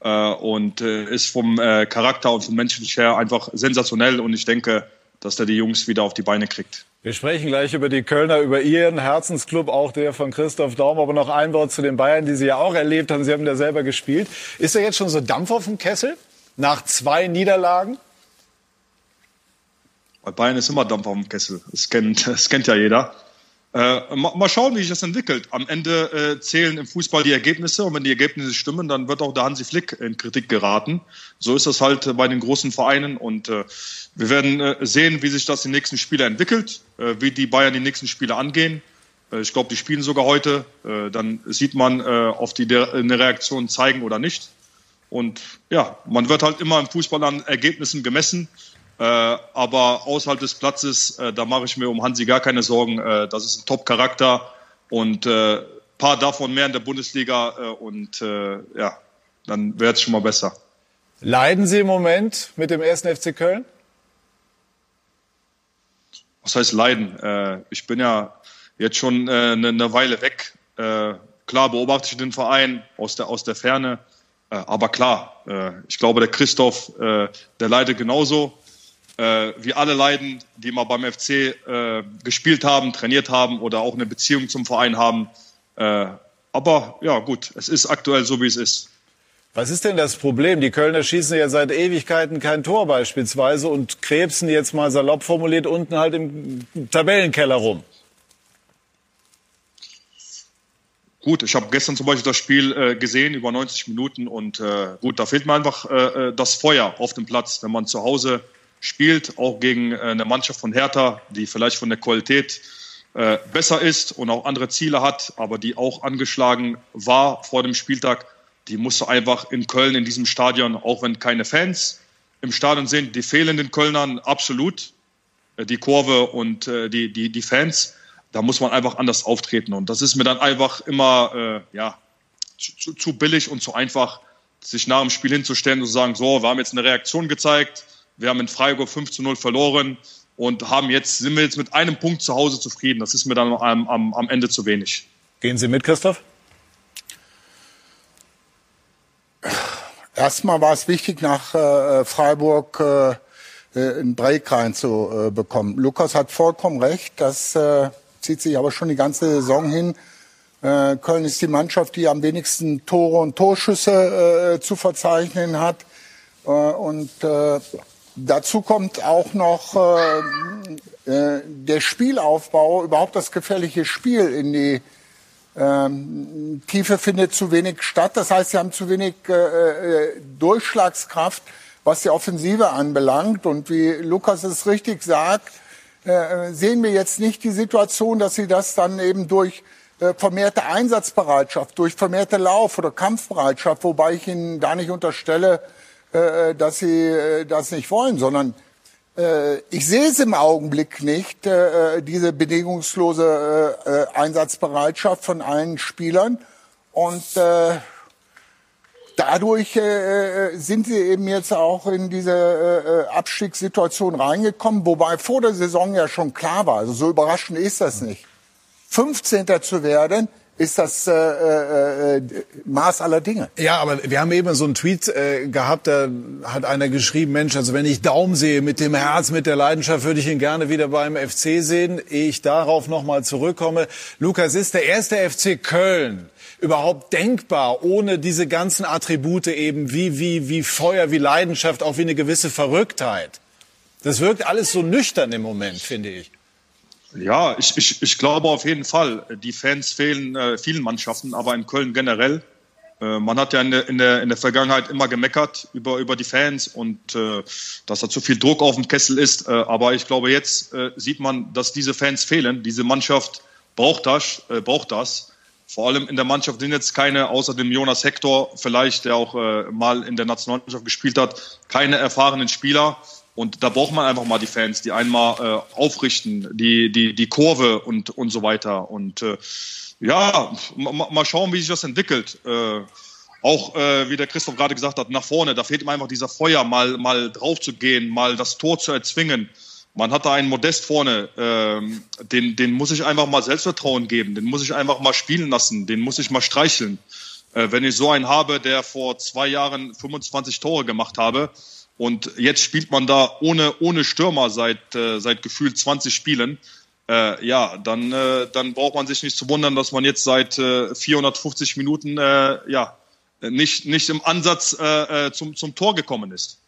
äh, und äh, ist vom äh, Charakter und vom menschlichen her einfach sensationell. Und ich denke, dass der die Jungs wieder auf die Beine kriegt. Wir sprechen gleich über die Kölner, über Ihren Herzensclub, auch der von Christoph Daum. Aber noch ein Wort zu den Bayern, die Sie ja auch erlebt haben. Sie haben da selber gespielt. Ist da jetzt schon so Dampf auf dem Kessel? Nach zwei Niederlagen? Bei Bayern ist immer Dampf auf dem Kessel. Das kennt, das kennt ja jeder. Äh, mal, mal schauen, wie sich das entwickelt. Am Ende äh, zählen im Fußball die Ergebnisse und wenn die Ergebnisse stimmen, dann wird auch der Hansi Flick in Kritik geraten. So ist das halt äh, bei den großen Vereinen und äh, wir werden äh, sehen, wie sich das den nächsten Spiele entwickelt, wie die Bayern die nächsten Spiele angehen. Ich glaube, die spielen sogar heute. Dann sieht man, ob die eine Reaktion zeigen oder nicht. Und ja, man wird halt immer im Fußball an Ergebnissen gemessen. Äh, aber außerhalb des Platzes, äh, da mache ich mir um Hansi gar keine Sorgen. Äh, das ist ein Top-Charakter und äh, paar davon mehr in der Bundesliga. Äh, und äh, ja, dann wäre es schon mal besser. Leiden Sie im Moment mit dem ersten FC Köln? Was heißt leiden? Ich bin ja jetzt schon eine, eine Weile weg. Klar beobachte ich den Verein aus der, aus der Ferne. Aber klar, ich glaube, der Christoph, der leidet genauso. Äh, wie alle leiden, die mal beim FC äh, gespielt haben, trainiert haben oder auch eine Beziehung zum Verein haben. Äh, aber ja, gut, es ist aktuell so, wie es ist. Was ist denn das Problem? Die Kölner schießen ja seit Ewigkeiten kein Tor beispielsweise und krebsen jetzt mal salopp formuliert unten halt im Tabellenkeller rum. Gut, ich habe gestern zum Beispiel das Spiel äh, gesehen über 90 Minuten und äh, gut, da fehlt mir einfach äh, das Feuer auf dem Platz, wenn man zu Hause spielt, auch gegen äh, eine Mannschaft von Hertha, die vielleicht von der Qualität äh, besser ist und auch andere Ziele hat, aber die auch angeschlagen war vor dem Spieltag. Die musst du einfach in Köln in diesem Stadion, auch wenn keine Fans im Stadion sind, die fehlen den Kölnern absolut, äh, die Kurve und die, die, die Fans da muss man einfach anders auftreten. Und das ist mir dann einfach immer äh, ja, zu, zu billig und zu einfach, sich nach dem Spiel hinzustellen und zu sagen, so, wir haben jetzt eine Reaktion gezeigt, wir haben in Freiburg 5 zu 0 verloren und haben jetzt, sind wir jetzt mit einem Punkt zu Hause zufrieden. Das ist mir dann am, am, am Ende zu wenig. Gehen Sie mit, Christoph? Erstmal war es wichtig, nach äh, Freiburg äh, äh, einen Break reinzubekommen. Lukas hat vollkommen recht, das äh, zieht sich aber schon die ganze Saison hin. Äh, Köln ist die Mannschaft, die am wenigsten Tore und Torschüsse äh, zu verzeichnen hat. Äh, und äh, dazu kommt auch noch äh, äh, der Spielaufbau, überhaupt das gefährliche Spiel in die ähm, Tiefe findet zu wenig statt. Das heißt, sie haben zu wenig äh, äh, Durchschlagskraft, was die Offensive anbelangt. Und wie Lukas es richtig sagt, äh, sehen wir jetzt nicht die Situation, dass sie das dann eben durch äh, vermehrte Einsatzbereitschaft, durch vermehrte Lauf- oder Kampfbereitschaft, wobei ich Ihnen da nicht unterstelle, äh, dass sie äh, das nicht wollen, sondern äh, ich sehe es im Augenblick nicht, äh, diese bedingungslose äh, äh, Einsatzbereitschaft von allen Spielern. Und äh, dadurch äh, sind sie eben jetzt auch in diese äh, Abstiegssituation reingekommen, wobei vor der Saison ja schon klar war, also so überraschend ist das nicht. 15. zu werden, ist das äh, äh, Maß aller Dinge. Ja, aber wir haben eben so einen Tweet äh, gehabt, da hat einer geschrieben, Mensch, also wenn ich Daum sehe mit dem Herz, mit der Leidenschaft, würde ich ihn gerne wieder beim FC sehen. Ehe ich darauf nochmal zurückkomme. Lukas, ist der erste FC Köln überhaupt denkbar ohne diese ganzen Attribute eben wie, wie, wie Feuer, wie Leidenschaft, auch wie eine gewisse Verrücktheit? Das wirkt alles so nüchtern im Moment, finde ich. Ja, ich, ich, ich glaube auf jeden Fall. Die Fans fehlen äh, vielen Mannschaften, aber in Köln generell. Äh, man hat ja in der, in, der, in der Vergangenheit immer gemeckert über, über die Fans und äh, dass da zu viel Druck auf dem Kessel ist. Äh, aber ich glaube, jetzt äh, sieht man, dass diese Fans fehlen. Diese Mannschaft braucht das. Äh, braucht das. Vor allem in der Mannschaft sind jetzt keine, außer dem Jonas Hector vielleicht, der auch äh, mal in der Nationalmannschaft gespielt hat, keine erfahrenen Spieler. Und da braucht man einfach mal die Fans, die einmal äh, aufrichten, die, die, die Kurve und, und so weiter. Und äh, ja, mal schauen, wie sich das entwickelt. Äh, auch, äh, wie der Christoph gerade gesagt hat, nach vorne, da fehlt ihm einfach dieser Feuer, mal, mal drauf zu gehen, mal das Tor zu erzwingen. Man hat da einen Modest vorne, ähm, den, den muss ich einfach mal Selbstvertrauen geben, den muss ich einfach mal spielen lassen, den muss ich mal streicheln. Äh, wenn ich so einen habe, der vor zwei Jahren 25 Tore gemacht habe, und jetzt spielt man da ohne, ohne Stürmer seit, äh, seit gefühlt 20 Spielen. Äh, ja, dann, äh, dann braucht man sich nicht zu wundern, dass man jetzt seit äh, 450 Minuten äh, ja, nicht, nicht im Ansatz äh, äh zum, zum Tor gekommen ist.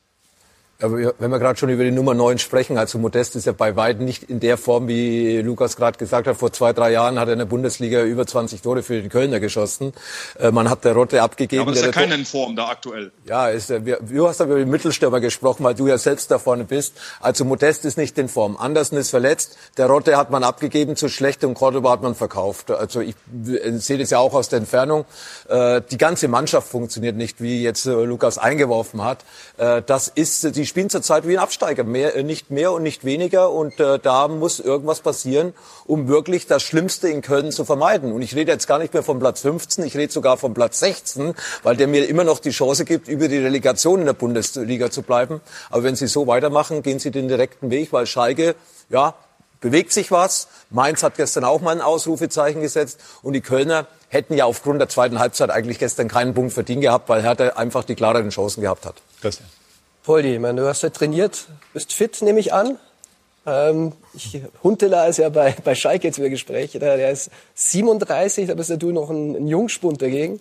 Aber wenn wir gerade schon über die Nummer 9 sprechen, also Modest ist ja bei weitem nicht in der Form, wie Lukas gerade gesagt hat. Vor zwei, drei Jahren hat er in der Bundesliga über 20 Tore für den Kölner geschossen. Äh, man hat der Rotte abgegeben. Ja, aber ist ja keiner in Form da aktuell. Ja, ist, wir, du hast aber über den Mittelstürmer gesprochen, weil du ja selbst da vorne bist. Also Modest ist nicht in Form. Andersen ist verletzt. Der Rotte hat man abgegeben zu schlecht und Cordoba hat man verkauft. Also ich sehe das ja auch aus der Entfernung. Äh, die ganze Mannschaft funktioniert nicht, wie jetzt äh, Lukas eingeworfen hat. Das ist die die spielen zurzeit wie ein Absteiger, mehr, äh, nicht mehr und nicht weniger. Und äh, da muss irgendwas passieren, um wirklich das Schlimmste in Köln zu vermeiden. Und ich rede jetzt gar nicht mehr vom Platz 15, ich rede sogar vom Platz 16, weil der mir immer noch die Chance gibt, über die Relegation in der Bundesliga zu bleiben. Aber wenn sie so weitermachen, gehen sie den direkten Weg, weil Schalke, ja, bewegt sich was. Mainz hat gestern auch mal ein Ausrufezeichen gesetzt. Und die Kölner hätten ja aufgrund der zweiten Halbzeit eigentlich gestern keinen Punkt verdient gehabt, weil Hertha einfach die klareren Chancen gehabt hat. Christian. Poldi, ich meine, du hast ja trainiert, bist fit, nehme ich an. Ähm, ich, Huntela ist ja bei, bei Schalke jetzt wieder Gespräch. Der, der ist 37, da bist ja du noch ein, ein Jungspund dagegen.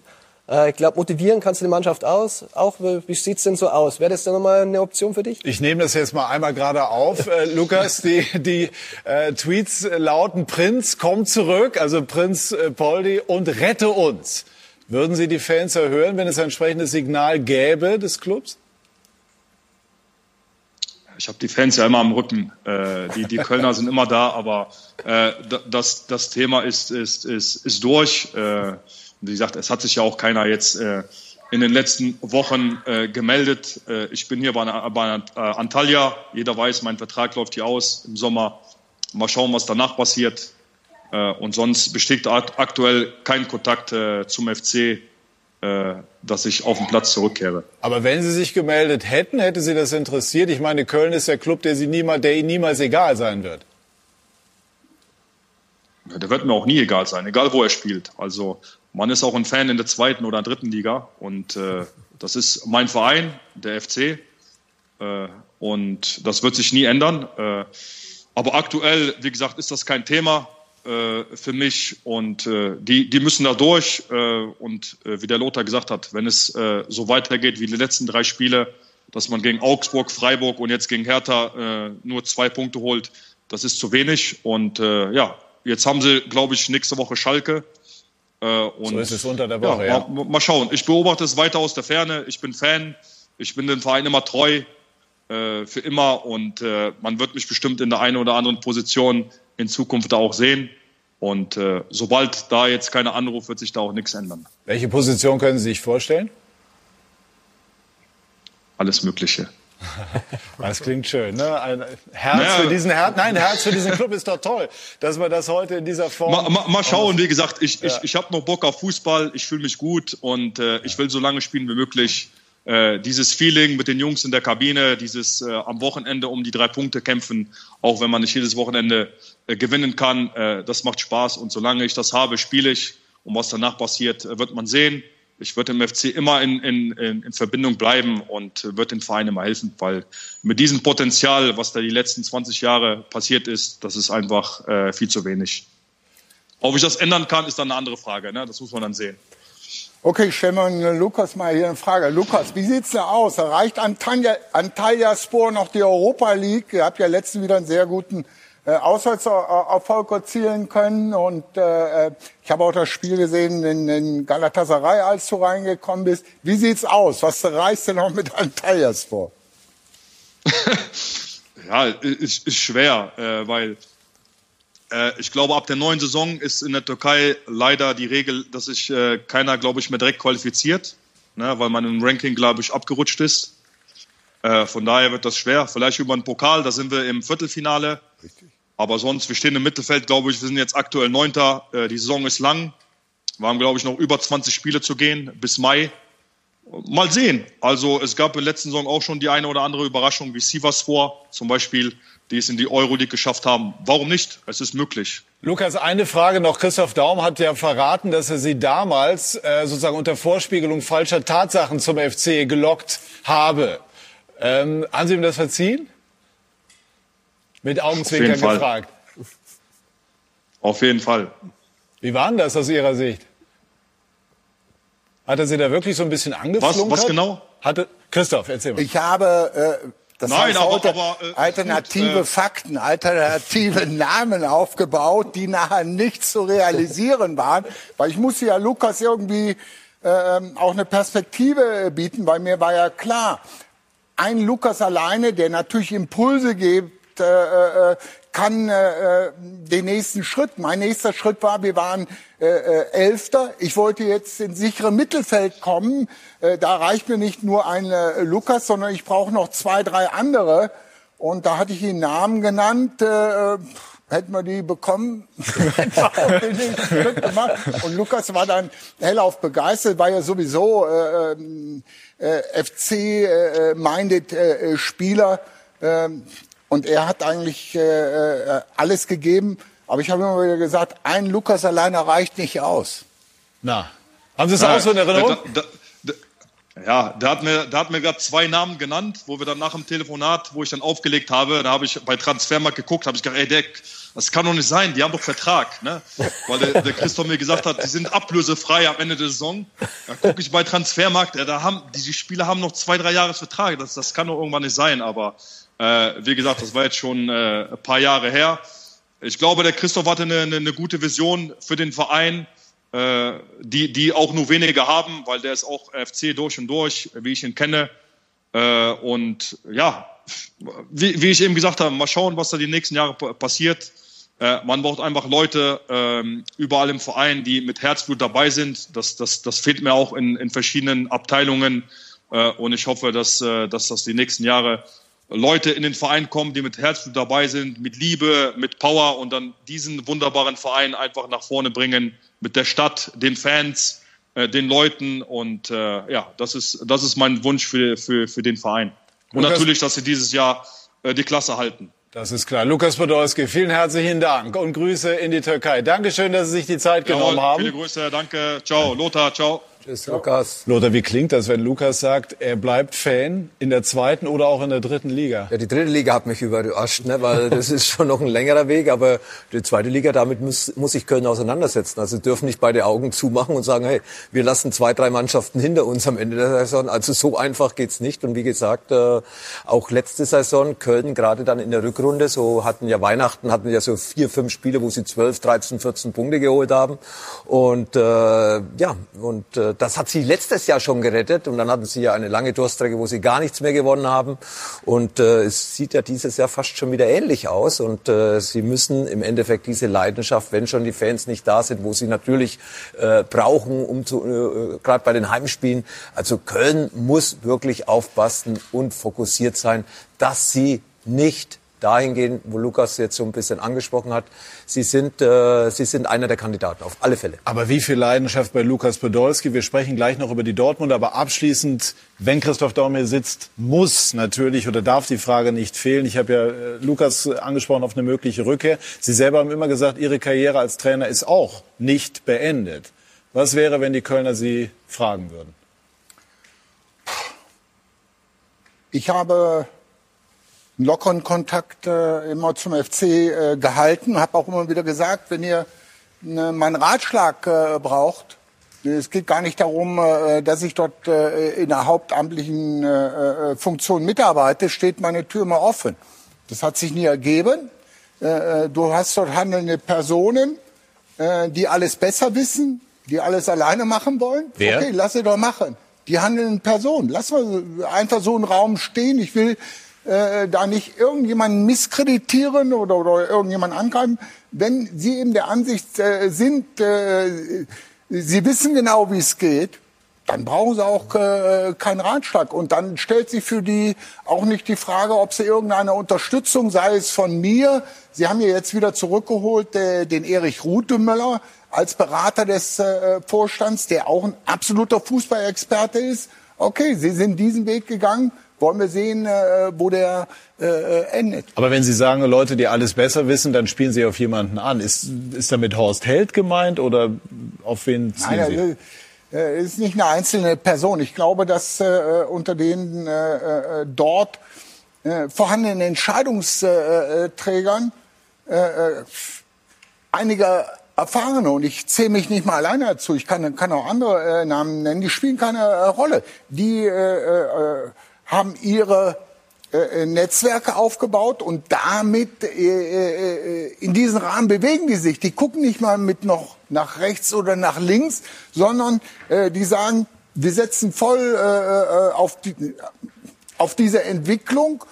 Äh, ich glaube, motivieren kannst du die Mannschaft aus. Auch wie sieht's denn so aus? Wäre das dann nochmal eine Option für dich? Ich nehme das jetzt mal einmal gerade auf, äh, Lukas. Die, die äh, Tweets lauten: Prinz, komm zurück, also Prinz äh, Poldi und rette uns. Würden Sie die Fans erhören, wenn es ein entsprechendes Signal gäbe des Clubs? Ich habe die Fans ja immer am Rücken. Äh, die, die Kölner sind immer da, aber äh, das, das Thema ist, ist, ist, ist durch. Äh, wie gesagt, es hat sich ja auch keiner jetzt äh, in den letzten Wochen äh, gemeldet. Äh, ich bin hier bei, bei äh, Antalya. Jeder weiß, mein Vertrag läuft hier aus im Sommer. Mal schauen, was danach passiert. Äh, und sonst besteht aktuell kein Kontakt äh, zum FC dass ich auf den Platz zurückkehre. Aber wenn Sie sich gemeldet hätten, hätte Sie das interessiert? Ich meine, Köln ist der Club, der, Sie niemals, der Ihnen niemals egal sein wird. Ja, der wird mir auch nie egal sein, egal wo er spielt. Also man ist auch ein Fan in der zweiten oder dritten Liga und äh, das ist mein Verein, der FC. Äh, und das wird sich nie ändern. Äh, aber aktuell, wie gesagt, ist das kein Thema äh, für mich und äh, die, die müssen da durch. Äh, und äh, wie der Lothar gesagt hat, wenn es äh, so weitergeht wie die letzten drei Spiele, dass man gegen Augsburg, Freiburg und jetzt gegen Hertha äh, nur zwei Punkte holt, das ist zu wenig. Und äh, ja, jetzt haben sie, glaube ich, nächste Woche Schalke. Äh, und, so ist es unter der Woche, ja. ja. Mal, mal schauen. Ich beobachte es weiter aus der Ferne. Ich bin Fan. Ich bin dem Verein immer treu äh, für immer und äh, man wird mich bestimmt in der einen oder anderen Position in Zukunft auch sehen. Und äh, sobald da jetzt keiner anruft, wird sich da auch nichts ändern. Welche Position können Sie sich vorstellen? Alles Mögliche. Das klingt schön, ne? Ein Herz Naja. für diesen Her Nein, Herz für diesen Club ist doch toll, dass wir das heute in dieser Form. Mal, mal, mal schauen, wie gesagt, ich, ich, ich habe noch Bock auf Fußball, ich fühle mich gut und äh, ich will so lange spielen wie möglich. Äh, dieses Feeling mit den Jungs in der Kabine, dieses äh, am Wochenende um die drei Punkte kämpfen, auch wenn man nicht jedes Wochenende äh, gewinnen kann, äh, das macht Spaß und solange ich das habe, spiele ich und was danach passiert, äh, wird man sehen. Ich würde im FC immer in, in, in, in Verbindung bleiben und äh, wird den Verein immer helfen, weil mit diesem Potenzial, was da die letzten 20 Jahre passiert ist, das ist einfach äh, viel zu wenig. Ob ich das ändern kann, ist dann eine andere Frage. Ne? Das muss man dann sehen. Okay, ich stelle mal Lukas mal hier eine Frage. Lukas, wie sieht's da aus? Erreicht Antalya, Spor noch die Europa League? Ihr habt ja letztens wieder einen sehr guten äh, Auswärtserfolg erzielen können. Und äh, ich habe auch das Spiel gesehen in, in Galatasaray, als du reingekommen bist. Wie sieht's aus? Was reißt denn noch mit Antalya Spor? Ja, ist, ist schwer, äh, weil äh, ich glaube, ab der neuen Saison ist in der Türkei leider die Regel, dass sich äh, keiner, glaube ich, mehr direkt qualifiziert, ne, weil man im Ranking, glaube ich, abgerutscht ist. Äh, von daher wird das schwer. Vielleicht über einen Pokal, da sind wir im Viertelfinale. Aber sonst, wir stehen im Mittelfeld, glaube ich, wir sind jetzt aktuell Neunter. Äh, die Saison ist lang. Wir haben, glaube ich, noch über 20 Spiele zu gehen bis Mai. Mal sehen. Also es gab in der letzten Saison auch schon die eine oder andere Überraschung, wie Sivasspor zum Beispiel, die es in die Euroleague geschafft haben. Warum nicht? Es ist möglich. Lukas, eine Frage noch. Christoph Daum hat ja verraten, dass er Sie damals äh, sozusagen unter Vorspiegelung falscher Tatsachen zum FC gelockt habe. Ähm, haben Sie ihm das verziehen? Mit Augenzwinkern gefragt. Auf jeden Fall. Wie war denn das aus Ihrer Sicht? Hat er Sie da wirklich so ein bisschen angeflunkert? Was- was genau? Hatte, Christoph, erzähl mal. Ich habe, äh, das Nein, heißt aber- heute, aber, äh, alternative gut, äh, Fakten, alternative Namen aufgebaut, die nachher nicht zu realisieren waren. Weil ich musste ja Lukas irgendwie ähm, auch eine Perspektive bieten, weil mir war ja klar, ein Lukas alleine, der natürlich Impulse gibt, äh, äh, kann äh, äh, den nächsten Schritt. Mein nächster Schritt war, wir waren äh, äh, Elfter. Ich wollte jetzt ins sichere Mittelfeld kommen. Äh, da reicht mir nicht nur ein äh, Lukas, sondern ich brauche noch zwei, drei andere. Und da hatte ich ihn Namen genannt. Äh, äh, hätten wir die bekommen. Und Lukas war dann hellauf begeistert, war ja sowieso äh, ähm, äh, FC-minded äh, äh, Spieler. Ähm, und er hat eigentlich äh, äh, alles gegeben. Aber ich habe immer wieder gesagt, ein Lukas alleine reicht nicht aus. Na, haben Sie es auch so in Erinnerung? Da, da, da, ja, der hat mir, der hat mir gerade zwei Namen genannt, wo wir dann nach dem Telefonat, wo ich dann aufgelegt habe, da habe ich bei Transfermarkt geguckt, habe ich gedacht, ey, der, das kann doch nicht sein, die haben doch Vertrag, ne? Weil der, der Christoph mir gesagt hat, die sind ablösefrei am Ende der Saison. Da gucke ich bei Transfermarkt, ja, da haben, die Spieler haben noch zwei, drei Jahre Vertrag, das, das kann doch irgendwann nicht sein, aber äh, wie gesagt, das war jetzt schon äh, ein paar Jahre her. Ich glaube, der Christoph hatte eine, eine, eine gute Vision für den Verein, äh, die, die auch nur wenige haben, weil der ist auch FC durch und durch, wie ich ihn kenne. Äh, und ja, wie, wie ich eben gesagt habe, mal schauen, was da die nächsten Jahre pa- passiert. Äh, man braucht einfach Leute ähm, überall im Verein, die mit Herzblut dabei sind. Das, das, das fehlt mir auch in, in verschiedenen Abteilungen. Äh, und ich hoffe, dass, dass das die nächsten Jahre Leute in den Verein kommen, die mit Herzblut dabei sind, mit Liebe, mit Power und dann diesen wunderbaren Verein einfach nach vorne bringen, mit der Stadt, den Fans, äh, den Leuten. Und äh, ja, das ist, das ist mein Wunsch für, für, für den Verein. Und Lukas- natürlich, dass sie dieses Jahr äh, die Klasse halten. Das ist klar. Lukas Podolski, vielen herzlichen Dank und Grüße in die Türkei. Dankeschön, dass Sie sich die Zeit genommen Jawohl, Viele haben. Grüße, danke. Ciao, Lothar, ciao. Tschüss, Lukas. Lothar, wie klingt das, wenn Lukas sagt, er bleibt Fan in der zweiten oder auch in der dritten Liga? Ja, die dritte Liga hat mich überrascht, ne, weil das ist schon noch ein längerer Weg, aber die zweite Liga, damit muss, muss sich Köln auseinandersetzen. Also dürfen nicht beide Augen zumachen und sagen, hey, wir lassen zwei, drei Mannschaften hinter uns am Ende der Saison. Also so einfach geht's nicht. Und wie gesagt, äh, auch letzte Saison, Köln gerade dann in der Rückrunde, so hatten ja Weihnachten, hatten ja so vier, fünf Spiele, wo sie 12, 13, 14 Punkte geholt haben. Und äh, ja, und äh, das hat sie letztes Jahr schon gerettet. Und dann hatten sie ja eine lange Durststrecke, wo sie gar nichts mehr gewonnen haben. Und äh, es sieht ja dieses Jahr fast schon wieder ähnlich aus. Und äh, sie müssen im Endeffekt diese Leidenschaft, wenn schon die Fans nicht da sind, wo sie natürlich äh, brauchen, um zu, äh, gerade bei den Heimspielen. Also Köln muss wirklich aufpassen und fokussiert sein, dass sie nicht dahin gehen, wo Lukas jetzt so ein bisschen angesprochen hat. Sie sind, äh, Sie sind einer der Kandidaten, auf alle Fälle. Aber wie viel Leidenschaft bei Lukas Podolski? Wir sprechen gleich noch über die Dortmund, aber abschließend, wenn Christoph Daum hier sitzt, muss natürlich oder darf die Frage nicht fehlen. Ich habe ja äh, Lukas angesprochen auf eine mögliche Rückkehr. Sie selber haben immer gesagt, Ihre Karriere als Trainer ist auch nicht beendet. Was wäre, wenn die Kölner Sie fragen würden? Ich habe einen lockeren Kontakt äh, immer zum FC äh, gehalten, habe auch immer wieder gesagt, wenn ihr ne, meinen Ratschlag äh, braucht, es geht gar nicht darum, äh, dass ich dort äh, in einer hauptamtlichen äh, Funktion mitarbeite, steht meine Tür immer offen. Das hat sich nie ergeben. Du hast dort handelnde Personen, die alles besser wissen, die alles alleine machen wollen. Wer? Okay, lass sie doch machen. Die handelnden Personen. Lass mal einfach so einen Raum stehen. Ich will äh, da nicht irgendjemanden misskreditieren oder, oder irgendjemanden angreifen. Wenn Sie eben der Ansicht äh, sind, äh, Sie wissen genau, wie es geht, dann brauchen sie auch äh, keinen Ratschlag. Und dann stellt sich für die auch nicht die Frage, ob sie irgendeine Unterstützung, sei es von mir, Sie haben ja jetzt wieder zurückgeholt äh, den Erich Rutemöller als Berater des äh, Vorstands, der auch ein absoluter Fußballexperte ist. Okay, Sie sind diesen Weg gegangen. Wollen wir sehen, äh, wo der äh, endet. Aber wenn Sie sagen, Leute, die alles besser wissen, dann spielen Sie auf jemanden an. Ist, ist damit Horst Held gemeint oder auf wen ziehen Nein, Sie? äh, ist nicht eine einzelne Person. Ich glaube, dass äh, unter den äh, äh, dort äh, vorhandenen Entscheidungsträgern äh, äh, einige erfahrene und ich zähle mich nicht mal alleine dazu. Ich kann, kann auch andere äh, Namen nennen. Die spielen keine äh, Rolle. Die äh, äh, haben ihre äh, Netzwerke aufgebaut und damit äh, äh, in diesen Rahmen bewegen die sich. Die gucken nicht mal mit noch nach rechts oder nach links, sondern äh, die sagen, wir setzen voll äh, auf, die, auf diese Entwicklung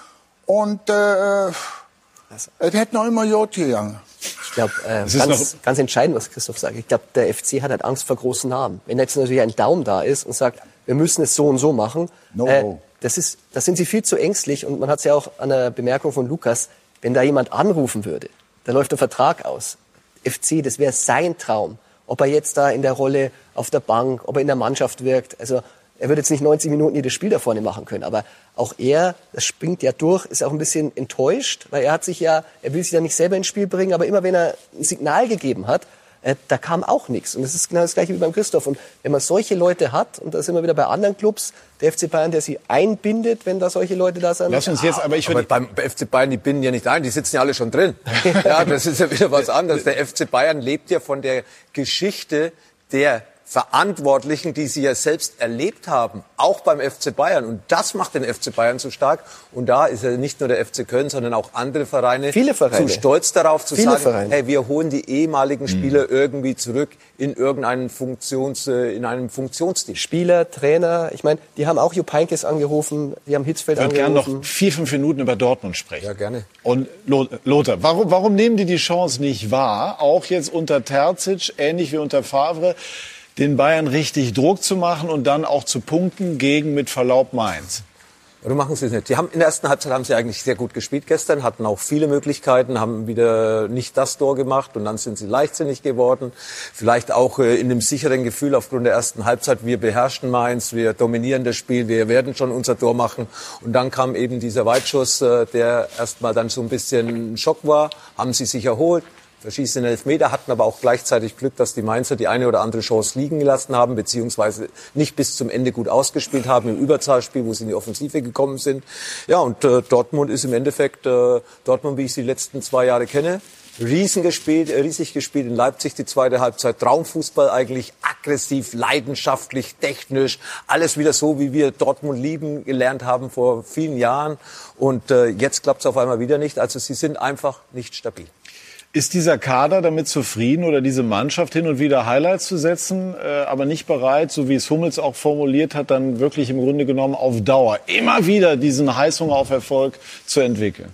und äh, es hätte noch immer Jod gegangen. Ich glaube, äh, ist ganz, ganz entscheidend, was Christoph sagt. Ich glaube, der FC hat halt Angst vor großen Namen. Wenn jetzt natürlich ein Daumen da ist und sagt, wir müssen es so und so machen, No. äh, das ist, da sind sie viel zu ängstlich. Und man hat es ja auch an der Bemerkung von Lukas, wenn da jemand anrufen würde, dann läuft der Vertrag aus. FC, das wäre sein Traum. Ob er jetzt da in der Rolle auf der Bank, ob er in der Mannschaft wirkt. Also er wird jetzt nicht 90 Minuten jedes Spiel da vorne machen können, aber auch er, das springt ja durch, ist auch ein bisschen enttäuscht, weil er hat sich ja, er will sich ja nicht selber ins Spiel bringen, aber immer wenn er ein Signal gegeben hat, äh, da kam auch nichts. Und das ist genau das Gleiche wie beim Christoph. Und wenn man solche Leute hat, und da sind wir wieder bei anderen Clubs, der FC Bayern, der sie einbindet, wenn da solche Leute da sind. Lass uns jetzt, aber ich Aber würde beim FC Bayern, die binden ja nicht ein, die sitzen ja alle schon drin. Ja, das ist ja wieder was anderes. Der FC Bayern lebt ja von der Geschichte der Verantwortlichen, die sie ja selbst erlebt haben, auch beim FC Bayern. Und das macht den FC Bayern so stark. Und da ist ja nicht nur der FC Köln, sondern auch andere Vereine, Viele Vereine. zu stolz darauf zu Viele sagen, Vereine. hey, wir holen die ehemaligen Spieler irgendwie zurück in irgendeinen Funktions, äh, in einem Funktionsdienst. Spieler, Trainer, ich meine, die haben auch Jupp Heynckes angerufen, die haben Hitzfeld würde gerne angerufen. noch vier, fünf Minuten über Dortmund sprechen. Ja, gerne. Und Lo- Lothar, warum, warum nehmen die die Chance nicht wahr, auch jetzt unter Terzic, ähnlich wie unter Favre, den Bayern richtig Druck zu machen und dann auch zu punkten gegen mit Verlaub Mainz? Warum machen sie es nicht? Die haben in der ersten Halbzeit haben sie eigentlich sehr gut gespielt gestern, hatten auch viele Möglichkeiten, haben wieder nicht das Tor gemacht und dann sind sie leichtsinnig geworden. Vielleicht auch äh, in dem sicheren Gefühl aufgrund der ersten Halbzeit, wir beherrschen Mainz, wir dominieren das Spiel, wir werden schon unser Tor machen. Und dann kam eben dieser Weitschuss, äh, der erstmal dann so ein bisschen ein Schock war, haben sie sich erholt. Verschießen den Elfmeter, hatten aber auch gleichzeitig Glück, dass die Mainzer die eine oder andere Chance liegen gelassen haben, beziehungsweise nicht bis zum Ende gut ausgespielt haben im Überzahlspiel, wo sie in die Offensive gekommen sind. Ja, und äh, Dortmund ist im Endeffekt äh, Dortmund, wie ich sie die letzten zwei Jahre kenne. Riesen gespielt, äh, riesig gespielt in Leipzig die zweite Halbzeit. Traumfußball eigentlich, aggressiv, leidenschaftlich, technisch, alles wieder so, wie wir Dortmund lieben gelernt haben vor vielen Jahren. Und äh, jetzt klappt es auf einmal wieder nicht. Also sie sind einfach nicht stabil. Ist dieser Kader damit zufrieden oder diese Mannschaft hin und wieder Highlights zu setzen, äh, aber nicht bereit, so wie es Hummels auch formuliert hat, dann wirklich im Grunde genommen auf Dauer immer wieder diesen Heißhunger auf Erfolg zu entwickeln?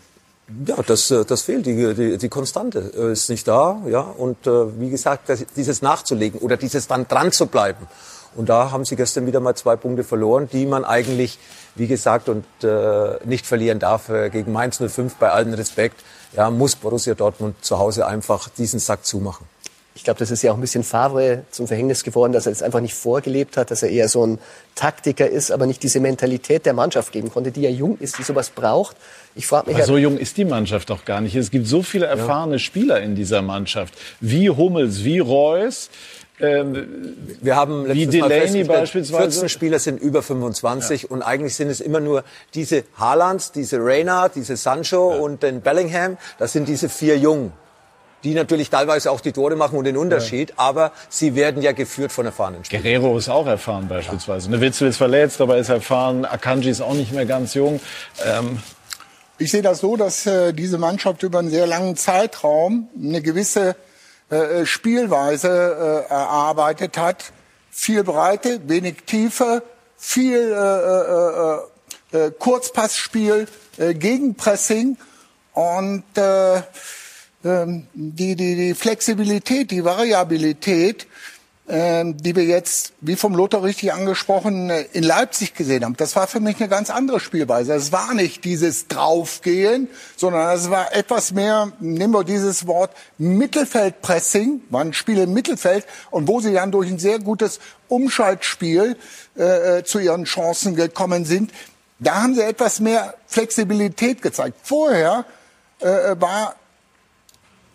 Ja, das, äh, das fehlt. Die, die, die Konstante äh, ist nicht da. Ja, und äh, wie gesagt, das, dieses nachzulegen oder dieses dann dran zu bleiben. Und da haben sie gestern wieder mal zwei Punkte verloren, die man eigentlich, wie gesagt, und äh, nicht verlieren darf. Äh, gegen Mainz 05 bei allem Respekt ja, muss Borussia Dortmund zu Hause einfach diesen Sack zumachen. Ich glaube, das ist ja auch ein bisschen Favre zum Verhängnis geworden, dass er es einfach nicht vorgelebt hat, dass er eher so ein Taktiker ist, aber nicht diese Mentalität der Mannschaft geben konnte, die ja jung ist, die sowas braucht. Ich frage mich. Aber so jung ist die Mannschaft doch gar nicht. Es gibt so viele erfahrene ja. Spieler in dieser Mannschaft, wie Hummels, wie Reus. Ähm, wir haben wie Delaney beispielsweise. 14 Spieler sind über 25 ja. und eigentlich sind es immer nur diese Haalands, diese Reina, diese Sancho ja. und den Bellingham. Das sind diese vier Jungen die natürlich teilweise auch die Tore machen und den Unterschied, ja. aber sie werden ja geführt von erfahrenen Spielern. Guerrero ist auch erfahren beispielsweise. Ja. Witzel ist verletzt, aber ist erfahren. Akanji ist auch nicht mehr ganz jung. Ähm ich sehe das so, dass äh, diese Mannschaft über einen sehr langen Zeitraum eine gewisse äh, Spielweise äh, erarbeitet hat. Viel Breite, wenig Tiefe, viel äh, äh, äh, äh Kurzpassspiel, äh, Gegenpressing und äh, ähm, die, die, die Flexibilität, die Variabilität, die wir jetzt, wie vom Lothar richtig angesprochen, äh, in Leipzig gesehen haben. Das war für mich eine ganz andere Spielweise. Es war nicht dieses Draufgehen, sondern es war etwas mehr, nehmen wir dieses Wort, Mittelfeldpressing, war ein Spiel im Mittelfeld und wo sie dann durch ein sehr gutes Umschaltspiel äh, äh zu ihren Chancen gekommen sind. Da haben sie etwas mehr Flexibilität gezeigt. Vorher äh, war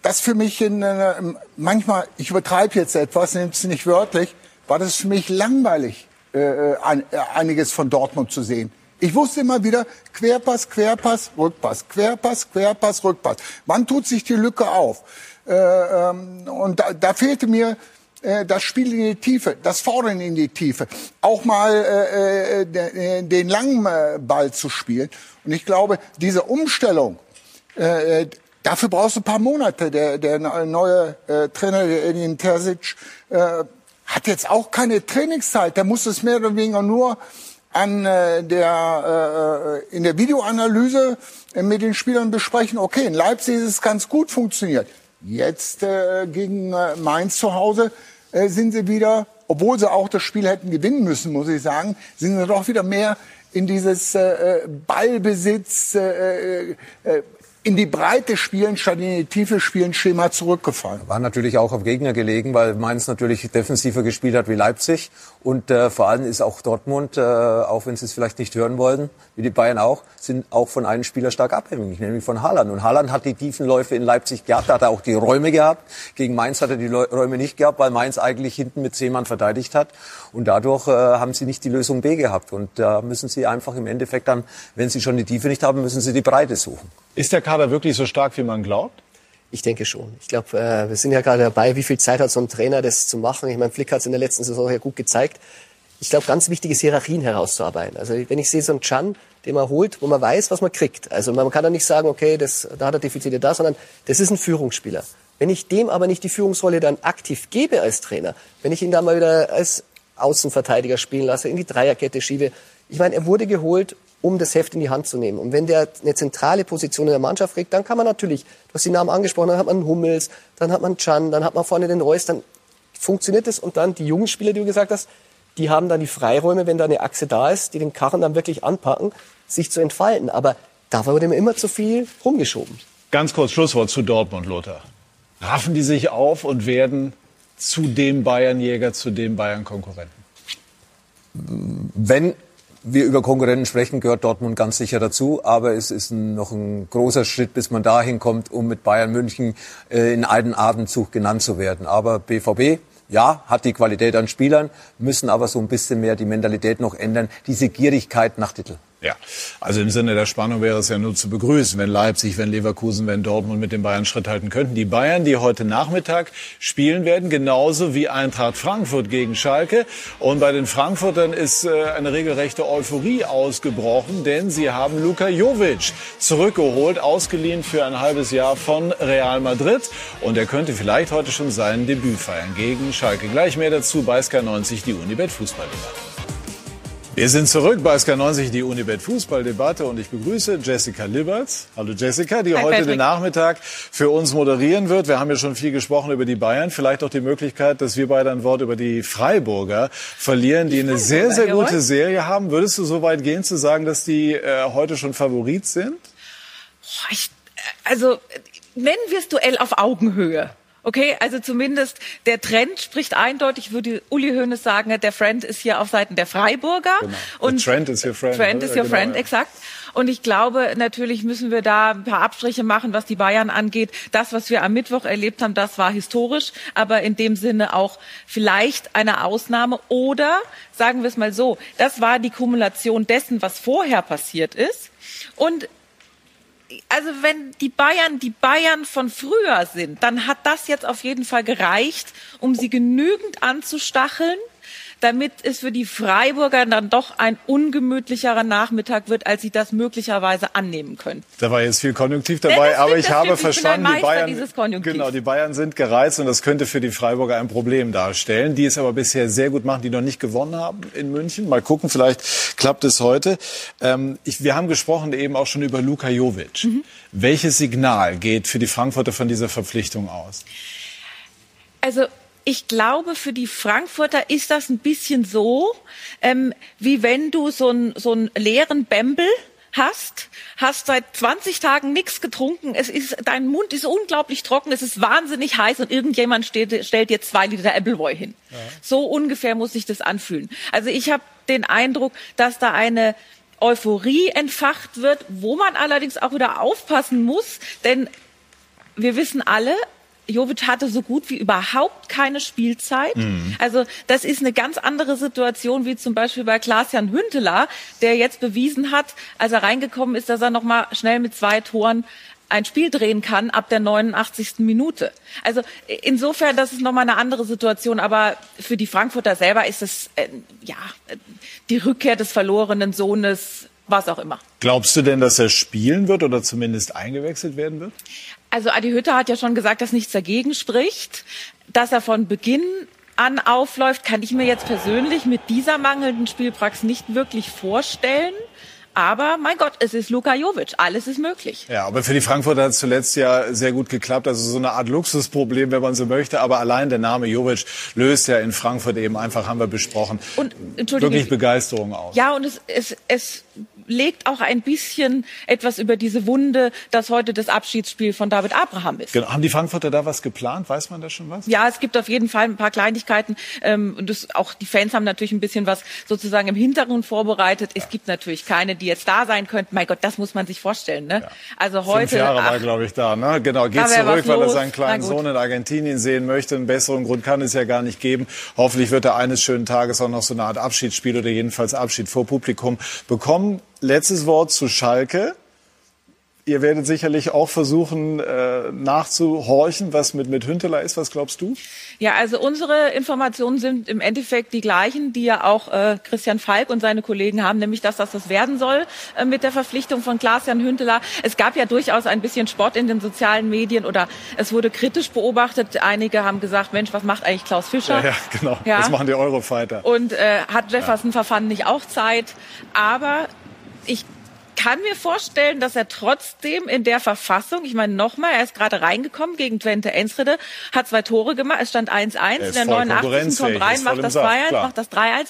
das für mich in, äh, manchmal, ich übertreibe jetzt etwas, es nicht wörtlich, war das für mich langweilig, äh, äh ein, äh, einiges von Dortmund zu sehen. Ich wusste immer wieder, Querpass, Querpass, Rückpass, Querpass, Querpass, Rückpass. Wann tut sich die Lücke auf? Äh, ähm, und da, da fehlte mir äh, das Spiel in die Tiefe, das Fordern in die Tiefe, auch mal äh, äh, den langen Ball zu spielen. Und ich glaube, diese Umstellung, Dafür brauchst du ein paar Monate. Der, der neue äh, Trainer, der Edin Terzic, äh, hat jetzt auch keine Trainingszeit. Der muss es mehr oder weniger nur an äh, der äh, in der Videoanalyse äh, mit den Spielern besprechen. Okay, in Leipzig ist es ganz gut funktioniert. Jetzt äh, gegen äh, Mainz zu Hause äh, sind sie wieder, obwohl sie auch das Spiel hätten gewinnen müssen, muss ich sagen, sind sie doch wieder mehr in dieses äh, äh Ballbesitz, äh, äh, äh in die Breite spielen statt in die Tiefe spielen Schema zurückgefallen. War natürlich auch auf Gegner gelegen, weil Mainz natürlich defensiver gespielt hat wie Leipzig und äh, vor allem ist auch Dortmund, äh, auch wenn sie es vielleicht nicht hören wollen, wie die Bayern auch, sind auch von einem Spieler stark abhängig, nämlich von Haaland. Und Haaland hat die tiefen Läufe in Leipzig gehabt, da hat er auch die Räume gehabt. Gegen Mainz hat er die Räume nicht gehabt, weil Mainz eigentlich hinten mit zehn Mann verteidigt hat. Und dadurch äh, haben sie nicht die Lösung B gehabt. Und da müssen sie einfach im Endeffekt dann, wenn sie schon die Tiefe nicht haben, müssen sie die Breite suchen. Ist der Kader wirklich so stark, wie man glaubt? Ich denke schon. Ich glaube, äh, wir sind ja gerade dabei, wie viel Zeit hat so ein Trainer, das zu machen. Ich meine, Flick hat es in der letzten Saison ja gut gezeigt. Ich glaube, ganz wichtig ist, Hierarchien herauszuarbeiten. Also wenn ich sehe so einen Chan, den man holt, wo man weiß, was man kriegt. Also man kann da nicht sagen, okay, das, da hat er Defizite da, sondern das ist ein Führungsspieler. Wenn ich dem aber nicht die Führungsrolle dann aktiv gebe als Trainer, wenn ich ihn da mal wieder als Außenverteidiger spielen lasse, in die Dreierkette schiebe, ich meine, er wurde geholt, um das Heft in die Hand zu nehmen. Und wenn der eine zentrale Position in der Mannschaft kriegt, dann kann man natürlich, du hast die Namen angesprochen, dann hat man Hummels, dann hat man Chan, dann hat man vorne den Reus, dann funktioniert es. Und dann die jungen Spieler, die du gesagt hast, die haben dann die Freiräume, wenn da eine Achse da ist, die den Karren dann wirklich anpacken, sich zu entfalten. Aber da wurde mir immer zu viel rumgeschoben. Ganz kurz Schlusswort zu Dortmund, Lothar. Raffen die sich auf und werden zu dem Bayernjäger, zu dem Bayern-Konkurrenten? Wenn wir über Konkurrenten sprechen, gehört Dortmund ganz sicher dazu. Aber es ist noch ein großer Schritt, bis man dahin kommt, um mit Bayern München äh, in einen Atemzug genannt zu werden. Aber BVB, ja, hat die Qualität an Spielern, müssen aber so ein bisschen mehr die Mentalität noch ändern. Diese Gierigkeit nach Titel. Ja, also im Sinne der Spannung wäre es ja nur zu begrüßen, wenn Leipzig, wenn Leverkusen, wenn Dortmund mit den Bayern Schritt halten könnten. Die Bayern, die heute Nachmittag spielen werden, genauso wie Eintracht Frankfurt gegen Schalke. Und bei den Frankfurtern ist äh, eine regelrechte Euphorie ausgebrochen, denn sie haben Luka Jovic zurückgeholt, ausgeliehen für ein halbes Jahr von Real Madrid. Und er könnte vielleicht heute schon sein Debüt feiern gegen Schalke. Gleich mehr dazu bei SK90, die Unibet Fußballdebatte. Wir sind zurück bei SK90, die Unibet Fußballdebatte und ich begrüße Jessica Liberts. Hallo Jessica, die Hi, heute Patrick. den Nachmittag für uns moderieren wird. Wir haben ja schon viel gesprochen über die Bayern. Vielleicht auch die Möglichkeit, dass wir beide ein Wort über die Freiburger verlieren, die eine sehr, sehr jawohl. gute Serie haben. Würdest du so weit gehen zu sagen, dass die äh, heute schon Favorit sind? Ich, also nennen wir es Duell auf Augenhöhe. Okay, also zumindest der Trend spricht eindeutig, würde Uli Hoeneß sagen, der Friend ist hier auf Seiten der Freiburger. Und Trend ist your friend. Trend oder? is your Genau, friend, ja. exakt. Und ich glaube, natürlich müssen wir da ein paar Abstriche machen, was die Bayern angeht. Das, was wir am Mittwoch erlebt haben, das war historisch, aber in dem Sinne auch vielleicht eine Ausnahme. Oder sagen wir es mal so, das war die Kumulation dessen, was vorher passiert ist. Und also wenn die Bayern die Bayern von früher sind, dann hat das jetzt auf jeden Fall gereicht, um sie genügend anzustacheln, damit es für die Freiburger dann doch ein ungemütlicherer Nachmittag wird, als sie das möglicherweise annehmen können. Da war jetzt viel Konjunktiv dabei, das aber ich habe stimmt. Ich verstanden, ein die Bayern, genau, die Bayern sind gereizt und das könnte für die Freiburger ein Problem darstellen, die es aber bisher sehr gut machen, die noch nicht gewonnen haben in München. Mal gucken, vielleicht klappt es heute. Ähm, ich, wir haben gesprochen eben auch schon über Luka Jovic. Mhm. Welches Signal geht für die Frankfurter von dieser Verpflichtung aus? Also ich glaube, für die Frankfurter ist das ein bisschen so, ähm, wie wenn du so einen so einen leeren Bämbel hast, hast seit 20 Tagen nichts getrunken, es ist, dein Mund ist unglaublich trocken, es ist wahnsinnig heiß und irgendjemand steht, stellt dir zwei Liter Appleboy hin. So ungefähr muss sich das anfühlen. Also ich habe den Eindruck, dass da eine Euphorie entfacht wird, wo man allerdings auch wieder aufpassen muss, denn wir wissen alle, Jovic hatte so gut wie überhaupt keine Spielzeit. Mhm. Also das ist eine ganz andere Situation wie zum Beispiel bei Klaas-Jan Hünteler, der jetzt bewiesen hat, als er reingekommen ist, dass er noch mal schnell mit zwei Toren ein Spiel drehen kann ab der 89. Minute. Also insofern, das ist noch mal eine andere Situation. Aber für die Frankfurter selber ist es äh, ja die Rückkehr des verlorenen Sohnes, was auch immer. Glaubst du denn, dass er spielen wird oder zumindest eingewechselt werden wird? Also Adi Hütter hat ja schon gesagt, dass nichts dagegen spricht. Dass er von Beginn an aufläuft, kann ich mir jetzt persönlich mit dieser mangelnden Spielpraxis nicht wirklich vorstellen. Aber mein Gott, es ist Luka Jovic. Alles ist möglich. Ja, aber für die Frankfurter hat es zuletzt ja sehr gut geklappt. Also so eine Art Luxusproblem, wenn man so möchte. Aber allein der Name Jovic löst ja in Frankfurt eben einfach, haben wir besprochen, Und wirklich Begeisterung aus. Ja, und es, es, es legt auch ein bisschen etwas über diese Wunde, dass heute das Abschiedsspiel von David Abraham ist. Genau. Haben die Frankfurter da was geplant? Weiß man da schon was? Ja, es gibt auf jeden Fall ein paar Kleinigkeiten. Ähm, und das, auch die Fans haben natürlich ein bisschen was sozusagen im Hintergrund vorbereitet. Es gibt natürlich keine, die jetzt da sein könnten. Mein Gott, das muss man sich vorstellen. Ne? Also heute. Fünf Jahre war, ach, glaube ich, da. Ne? Genau, geht zurück, weil er seinen kleinen. Sohn in Argentinien sehen möchte. Einen besseren Grund kann es ja gar nicht geben. Hoffentlich wird er eines schönen Tages auch noch so eine Art Abschiedsspiel oder jedenfalls Abschied vor Publikum bekommen. Letztes Wort zu Schalke. Ihr werdet sicherlich auch versuchen, äh, nachzuhorchen, was mit, mit Hünteler ist. Was glaubst du? Ja, also unsere Informationen sind im Endeffekt die gleichen, die ja auch äh, Christian Falk und seine Kollegen haben, nämlich dass das das werden soll äh, mit der Verpflichtung von Klaas-Jan Hünteler. Es gab ja durchaus ein bisschen Spott in den sozialen Medien oder es wurde kritisch beobachtet. Einige haben gesagt, Mensch, was macht eigentlich Klaus Fischer? Ja, ja genau. Ja. Das machen die Eurofighter. Und äh, hat Jefferson Verfahren nicht auch Zeit? Aber ich kann mir vorstellen, dass er trotzdem in der Verfassung, ich meine nochmal, er ist gerade reingekommen gegen Twente Enschede, hat zwei Tore gemacht, es stand 1-1, Er in der voll 89. konkurrenzfähig, kommt rein, macht das Saft, 2-1, klar. macht das 3-1.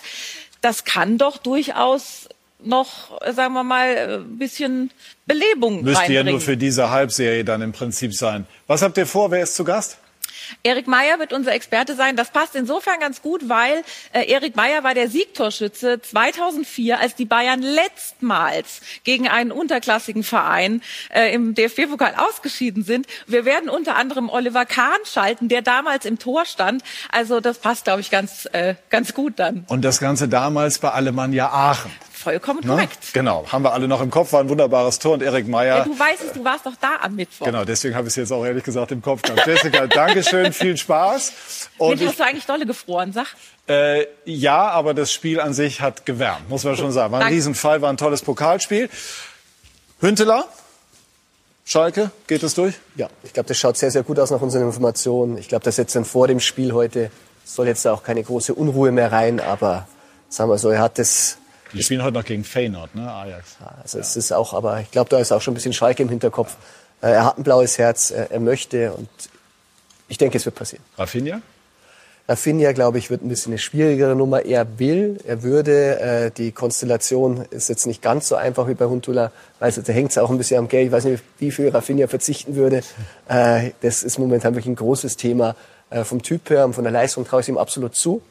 Das kann doch durchaus noch, äh, sagen wir mal, äh, ein bisschen Belebung Müsste ja nur für diese Halbserie dann im Prinzip sein. Was habt ihr vor? Wer ist zu Gast? Erik Meyer wird unser Experte sein. Das passt insofern ganz gut, weil äh, Erik Meyer war der Siegtorschütze 2004, als die Bayern letztmals gegen einen unterklassigen Verein äh, im DFB-Pokal ausgeschieden sind. Wir werden unter anderem Oliver Kahn schalten, der damals im Tor stand. Also das passt, glaube ich, ganz, äh, ganz gut dann. Und das Ganze damals bei Alemannia Aachen. Vollkommen Ne? korrekt. Genau, haben wir alle noch im Kopf, war ein wunderbares Tor und Erik Meyer. Ja, du weißt es, du warst doch da am Mittwoch. Genau, deswegen habe ich es jetzt auch ehrlich gesagt im Kopf gehabt. Jessica, Dankeschön, viel Spaß. Und Mensch, ich, hast du eigentlich dolle gefroren, sag. äh, ja, aber das Spiel an sich hat gewärmt, muss man schon sagen. War ein Danke. Riesenfall, war ein tolles Pokalspiel. Hünteler, Schalke, geht es durch? Ja, ich glaube, das schaut sehr, sehr gut aus nach unseren Informationen. Ich glaube, dass jetzt dann vor dem Spiel heute soll jetzt da auch keine große Unruhe mehr rein, aber sagen wir so, er hat das. Die spielen heute noch gegen Feyenoord, ne, Ajax. Also es ist auch, aber ich glaube, da ist auch schon ein bisschen Schalke im Hinterkopf. Äh, Er hat ein blaues Herz, er, er möchte und ich denke, es wird passieren. Rafinha? Rafinha, glaube ich, wird ein bisschen eine schwierigere Nummer. Er will, er würde. Äh, die Konstellation ist jetzt nicht ganz so einfach wie bei Huntula. Also da hängt es auch ein bisschen am Geld. Ich weiß nicht, wie viel Rafinha verzichten würde. Äh, das ist momentan wirklich ein großes Thema. Äh, vom Typ her und von der Leistung traue ich ihm absolut zu.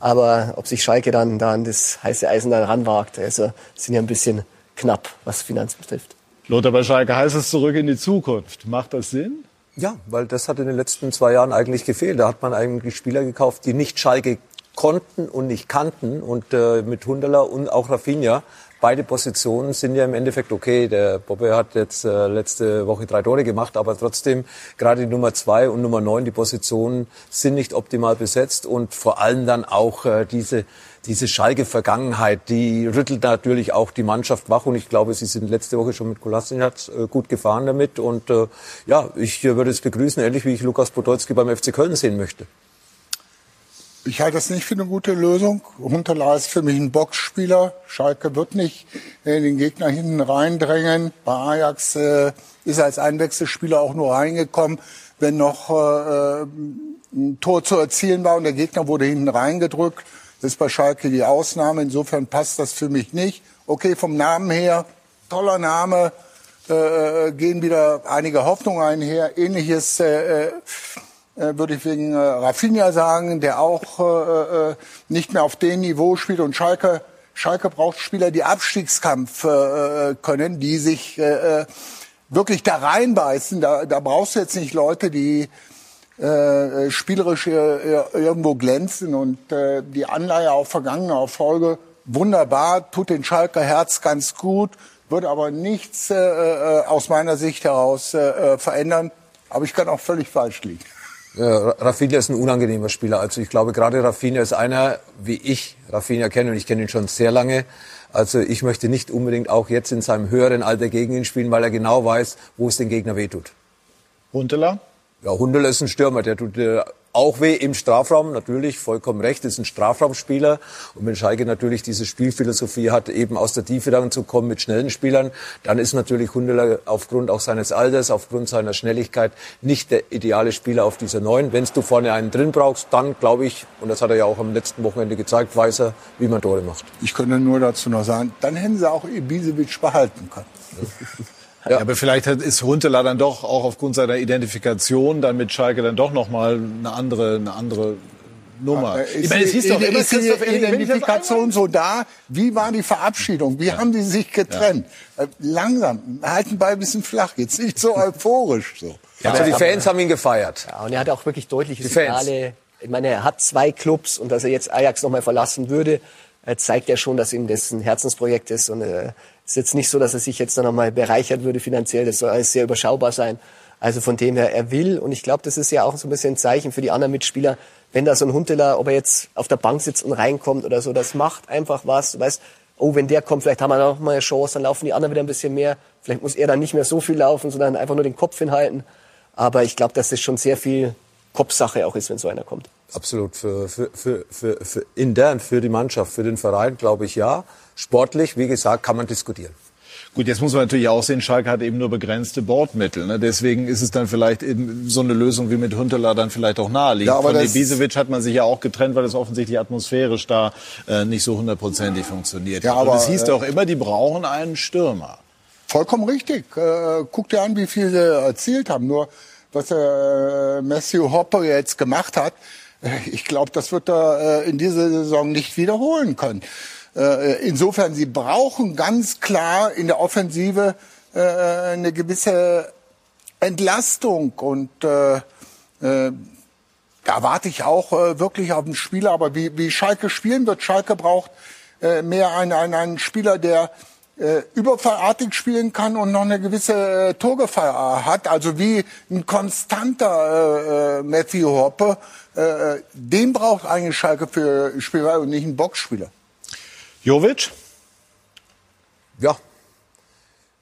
Aber ob sich Schalke dann da an das heiße Eisen dann ranwagt, also sind ja ein bisschen knapp, was Finanzen betrifft. Lothar bei Schalke heißt es zurück in die Zukunft. Macht das Sinn? Ja, weil das hat in den letzten zwei Jahren eigentlich gefehlt. Da hat man eigentlich Spieler gekauft, die nicht Schalke konnten und nicht kannten. Und äh, mit Hunderler und auch Rafinha, beide Positionen sind ja im Endeffekt okay. Der Bobbe hat jetzt äh, letzte Woche drei Tore gemacht, aber trotzdem gerade die Nummer zwei und Nummer neun, die Positionen sind nicht optimal besetzt. Und vor allem dann auch äh, diese diese Schalke-Vergangenheit, die rüttelt natürlich auch die Mannschaft wach. Und ich glaube, sie sind letzte Woche schon mit Kolasinac äh, gut gefahren damit. Und äh, ja, ich äh, würde es begrüßen, ähnlich wie ich Lukas Podolski beim FC Köln sehen möchte. Ich halte das nicht für eine gute Lösung. Huntelaar ist für mich ein Boxspieler. Schalke wird nicht äh, den Gegner hinten reindrängen. Bei Ajax äh, ist er als Einwechselspieler auch nur reingekommen, wenn noch äh, ein Tor zu erzielen war und der Gegner wurde hinten reingedrückt. Das ist bei Schalke die Ausnahme. Insofern passt das für mich nicht. Okay, vom Namen her, toller Name, äh, gehen wieder einige Hoffnungen einher. Ähnliches äh, äh, würde ich wegen äh, Rafinha sagen, der auch äh, äh, nicht mehr auf dem Niveau spielt. Und Schalke, Schalke braucht Spieler, die Abstiegskampf äh, können, die sich äh, äh, wirklich da reinbeißen. Da, da brauchst du jetzt nicht Leute, die äh, spielerisch äh, irgendwo glänzen. Und äh, die Anleihe auf vergangene Erfolge, wunderbar, tut den Schalker Herz ganz gut, wird aber nichts äh, äh, aus meiner Sicht heraus äh, äh, verändern. Aber ich kann auch völlig falsch liegen. Ja, Rafinha ist ein unangenehmer Spieler. Also ich glaube, gerade Rafinha ist einer, wie ich Rafinha kenne, und ich kenne ihn schon sehr lange. Also ich möchte nicht unbedingt auch jetzt in seinem höheren Alter gegen ihn spielen, weil er genau weiß, wo es den Gegner wehtut. Huntela? Ja, Hundel ist ein Stürmer, der tut äh, auch weh im Strafraum, natürlich, vollkommen recht, ist ein Strafraumspieler. Und wenn Schalke natürlich diese Spielphilosophie hat, eben aus der Tiefe dann zu kommen mit schnellen Spielern, dann ist natürlich Hundeler aufgrund auch seines Alters, aufgrund seiner Schnelligkeit nicht der ideale Spieler auf dieser Neun. Wenn du vorne einen drin brauchst, dann glaube ich, und das hat er ja auch am letzten Wochenende gezeigt, weiß er, wie man Tore macht. Ich könnte nur dazu noch sagen, dann hätten sie auch Ibisevic behalten können. Ja. aber vielleicht hat- ist Huntela dann doch auch aufgrund seiner Identifikation dann mit Schalke dann doch noch mal eine andere, eine andere Nummer. Äh, ich Ist, meine, es hieß doch immer, ist die Identifikation so da? Wie war die Verabschiedung? Wie haben die sich getrennt? Äh, Langsam, halten Ball ein bisschen flach, jetzt nicht so euphorisch. So. also die Fans haben ihn gefeiert. Ja, und er hat auch wirklich deutliche Die Fans. Signale. Ich meine, er hat zwei Clubs und dass er jetzt Ajax nochmal verlassen würde, äh, zeigt ja schon, dass ihm das ein Herzensprojekt ist. Und äh, ist jetzt nicht so, dass er sich jetzt noch nochmal bereichert würde finanziell. Das soll alles sehr überschaubar sein. Also von dem her, er will. Und ich glaube, das ist ja auch so ein bisschen ein Zeichen für die anderen Mitspieler. Wenn da so ein Hunteler, ob er jetzt auf der Bank sitzt und reinkommt oder so, das macht einfach was. Du weißt, oh, wenn der kommt, vielleicht haben wir noch mal eine Chance, dann laufen die anderen wieder ein bisschen mehr. Vielleicht muss er dann nicht mehr so viel laufen, sondern einfach nur den Kopf hinhalten. Aber ich glaube, dass das schon sehr viel Kopfsache auch ist, wenn so einer kommt. Absolut. Für, für, für, für, für intern, für die Mannschaft, für den Verein, glaube ich, ja. Sportlich, wie gesagt, kann man diskutieren. Gut, jetzt muss man natürlich auch sehen, Schalke hat eben nur begrenzte Bordmittel. Ne? Deswegen ist es dann vielleicht eben so eine Lösung wie mit Huntela dann vielleicht auch naheliegend. Ja, aber Von Ibisevic hat man sich ja auch getrennt, weil es offensichtlich atmosphärisch da äh, nicht so hundertprozentig funktioniert. Ja, hat. Und aber, es hieß äh, doch immer, die brauchen einen Stürmer. Vollkommen richtig. Äh, guck dir an, wie viel sie erzielt haben. Nur was äh, Matthew Hopper jetzt gemacht hat, äh, ich glaube, das wird er äh, in dieser Saison nicht wiederholen können. Äh, insofern, sie brauchen ganz klar in der Offensive äh, eine gewisse Entlastung und äh, äh, da warte ich auch äh, wirklich auf den Spieler. Aber wie, wie Schalke spielen wird, Schalke braucht äh, mehr ein, ein, ein Spieler, der äh, überfallartig spielen kann und noch eine gewisse äh, Torgefahr hat, also wie ein konstanter äh, äh, Matthew Hoppe, äh, äh, den braucht eigentlich Schalke für Spieler und nicht einen Boxspieler. Jovic? Ja,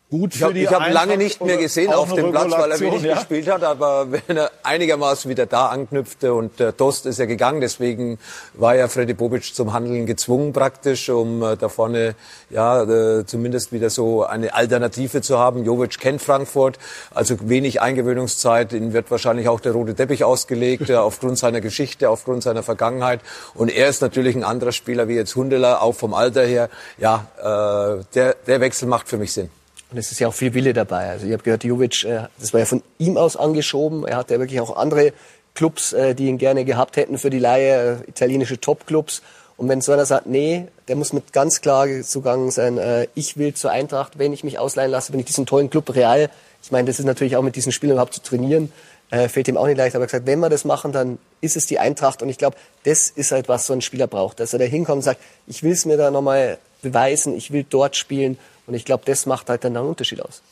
Gut Ich für habe die hab lange Eintracht nicht mehr gesehen auf dem Platz, weil er wenig ja? gespielt hat. Aber wenn er einigermaßen wieder da anknüpfte und der Dost ist ja gegangen, deswegen war ja Freddy Bobic zum Handeln gezwungen praktisch, um äh, da vorne ja äh, zumindest wieder so eine Alternative zu haben. Jovic kennt Frankfurt, also wenig Eingewöhnungszeit. Ihm wird wahrscheinlich auch der rote Teppich ausgelegt äh, aufgrund seiner Geschichte, aufgrund seiner Vergangenheit. Und er ist natürlich ein anderer Spieler wie jetzt Hundeler, auch vom Alter her. Ja, äh, der, der Wechsel macht für mich Sinn. Und es ist ja auch viel Wille dabei. Also ich habe gehört, Jovic, äh, das war ja von ihm aus angeschoben. Er hat ja wirklich auch andere Clubs, äh, die ihn gerne gehabt hätten für die Leihe, äh, italienische Topclubs. Und wenn so einer sagt, nee, der muss mit ganz klar zugangen sein, äh, ich will zur Eintracht, wenn ich mich ausleihen lasse, wenn ich diesen tollen Club Real, ich meine, das ist natürlich auch mit diesen Spielern überhaupt zu trainieren, äh, fällt ihm auch nicht leicht. Aber er gesagt, wenn wir das machen, dann ist es die Eintracht. Und ich glaube, das ist halt, was so ein Spieler braucht. Dass er da hinkommt und sagt, ich will es mir da nochmal beweisen, ich will dort spielen. Und ich glaube, das macht halt dann einen Unterschied aus.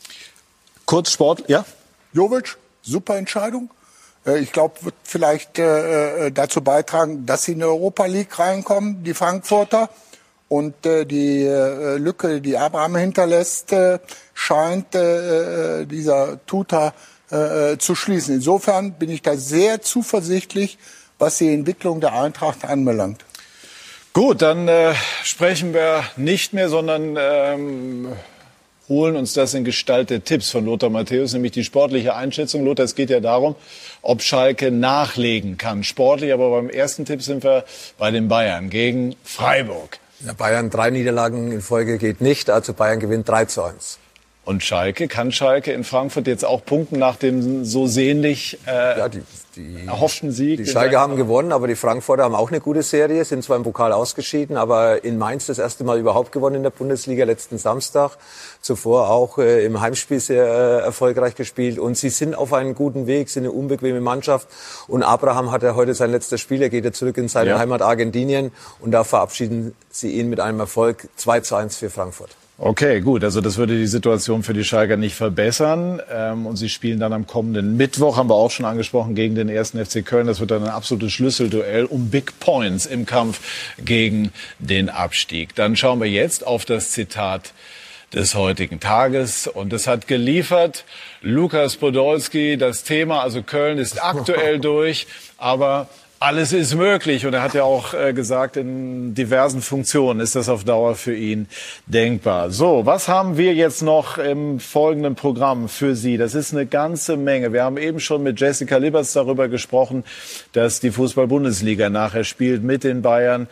Kurz Sport, ja? Jovic, super Entscheidung. Äh, Ich glaube, wird vielleicht äh, äh, dazu beitragen, dass sie in die Europa League reinkommen, die Frankfurter. Und äh, die äh, Lücke, die Abraham hinterlässt, scheint dieser Tuta zu schließen. Insofern bin ich da sehr zuversichtlich, was die Entwicklung der Eintracht anbelangt. Gut, dann äh, sprechen wir nicht mehr, sondern ähm, holen uns das in Gestalt der Tipps von Lothar Matthäus, nämlich die sportliche Einschätzung. Lothar, es geht ja darum, ob Schalke nachlegen kann. Sportlich, aber beim ersten Tipp sind wir bei den Bayern gegen Freiburg. Bayern drei Niederlagen in Folge geht nicht, also Bayern gewinnt 3 zu 1. Und Schalke, kann Schalke in Frankfurt jetzt auch punkten nach dem so sehnlich äh, Ja, die, die, erhofften Sieg? die Schalke haben gewonnen, aber die Frankfurter haben auch eine gute Serie, sind zwar im Pokal ausgeschieden, aber in Mainz das erste Mal überhaupt gewonnen in der Bundesliga letzten Samstag. Zuvor auch äh, im Heimspiel sehr äh, erfolgreich gespielt und sie sind auf einem guten Weg, sind eine unbequeme Mannschaft und Abraham hat ja heute sein letztes Spiel, er geht ja zurück in seine Ja. Heimat Argentinien und da verabschieden sie ihn mit einem Erfolg 2 zu 1 für Frankfurt. Okay, gut. Also das würde die Situation für die Schalker nicht verbessern. Ähm, und sie spielen dann am kommenden Mittwoch, haben wir auch schon angesprochen, gegen den ersten FC Köln. Das wird dann ein absolutes Schlüsselduell um Big Points im Kampf gegen den Abstieg. Dann schauen wir jetzt auf das Zitat des heutigen Tages. Und das hat geliefert Lukas Podolski. Das Thema, also Köln ist aktuell durch, aber alles ist möglich. Und er hat ja auch äh, gesagt, in diversen Funktionen ist das auf Dauer für ihn denkbar. So, was haben wir jetzt noch im folgenden Programm für Sie? Das ist eine ganze Menge. Wir haben eben schon mit Jessica Liberts darüber gesprochen, dass die Fußball-Bundesliga nachher spielt mit den Bayern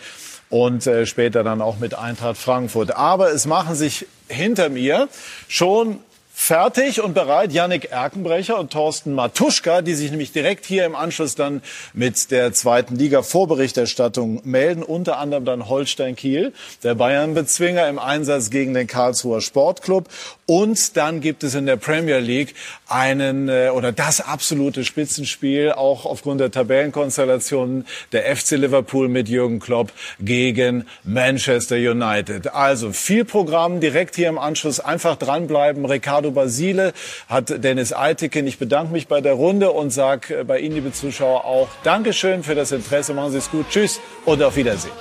und äh, später dann auch mit Eintracht Frankfurt. Aber es machen sich hinter mir schon fertig und bereit Yannick Erkenbrecher und Thorsten Matuschka, die sich nämlich direkt hier im Anschluss dann mit der zweiten Liga Vorberichterstattung melden, unter anderem dann Holstein Kiel, der Bayern-Bezwinger im Einsatz gegen den Karlsruher Sportclub und dann gibt es in der Premier League einen äh, oder das absolute Spitzenspiel auch aufgrund der Tabellenkonstellationen der FC Liverpool mit Jürgen Klopp gegen Manchester United. Also viel Programm direkt hier im Anschluss einfach dranbleiben. Ricardo Basile hat Dennis Eitiken. Ich bedanke mich bei der Runde und sage bei Ihnen, liebe Zuschauer, auch Dankeschön für das Interesse. Machen Sie es gut. Tschüss und auf Wiedersehen.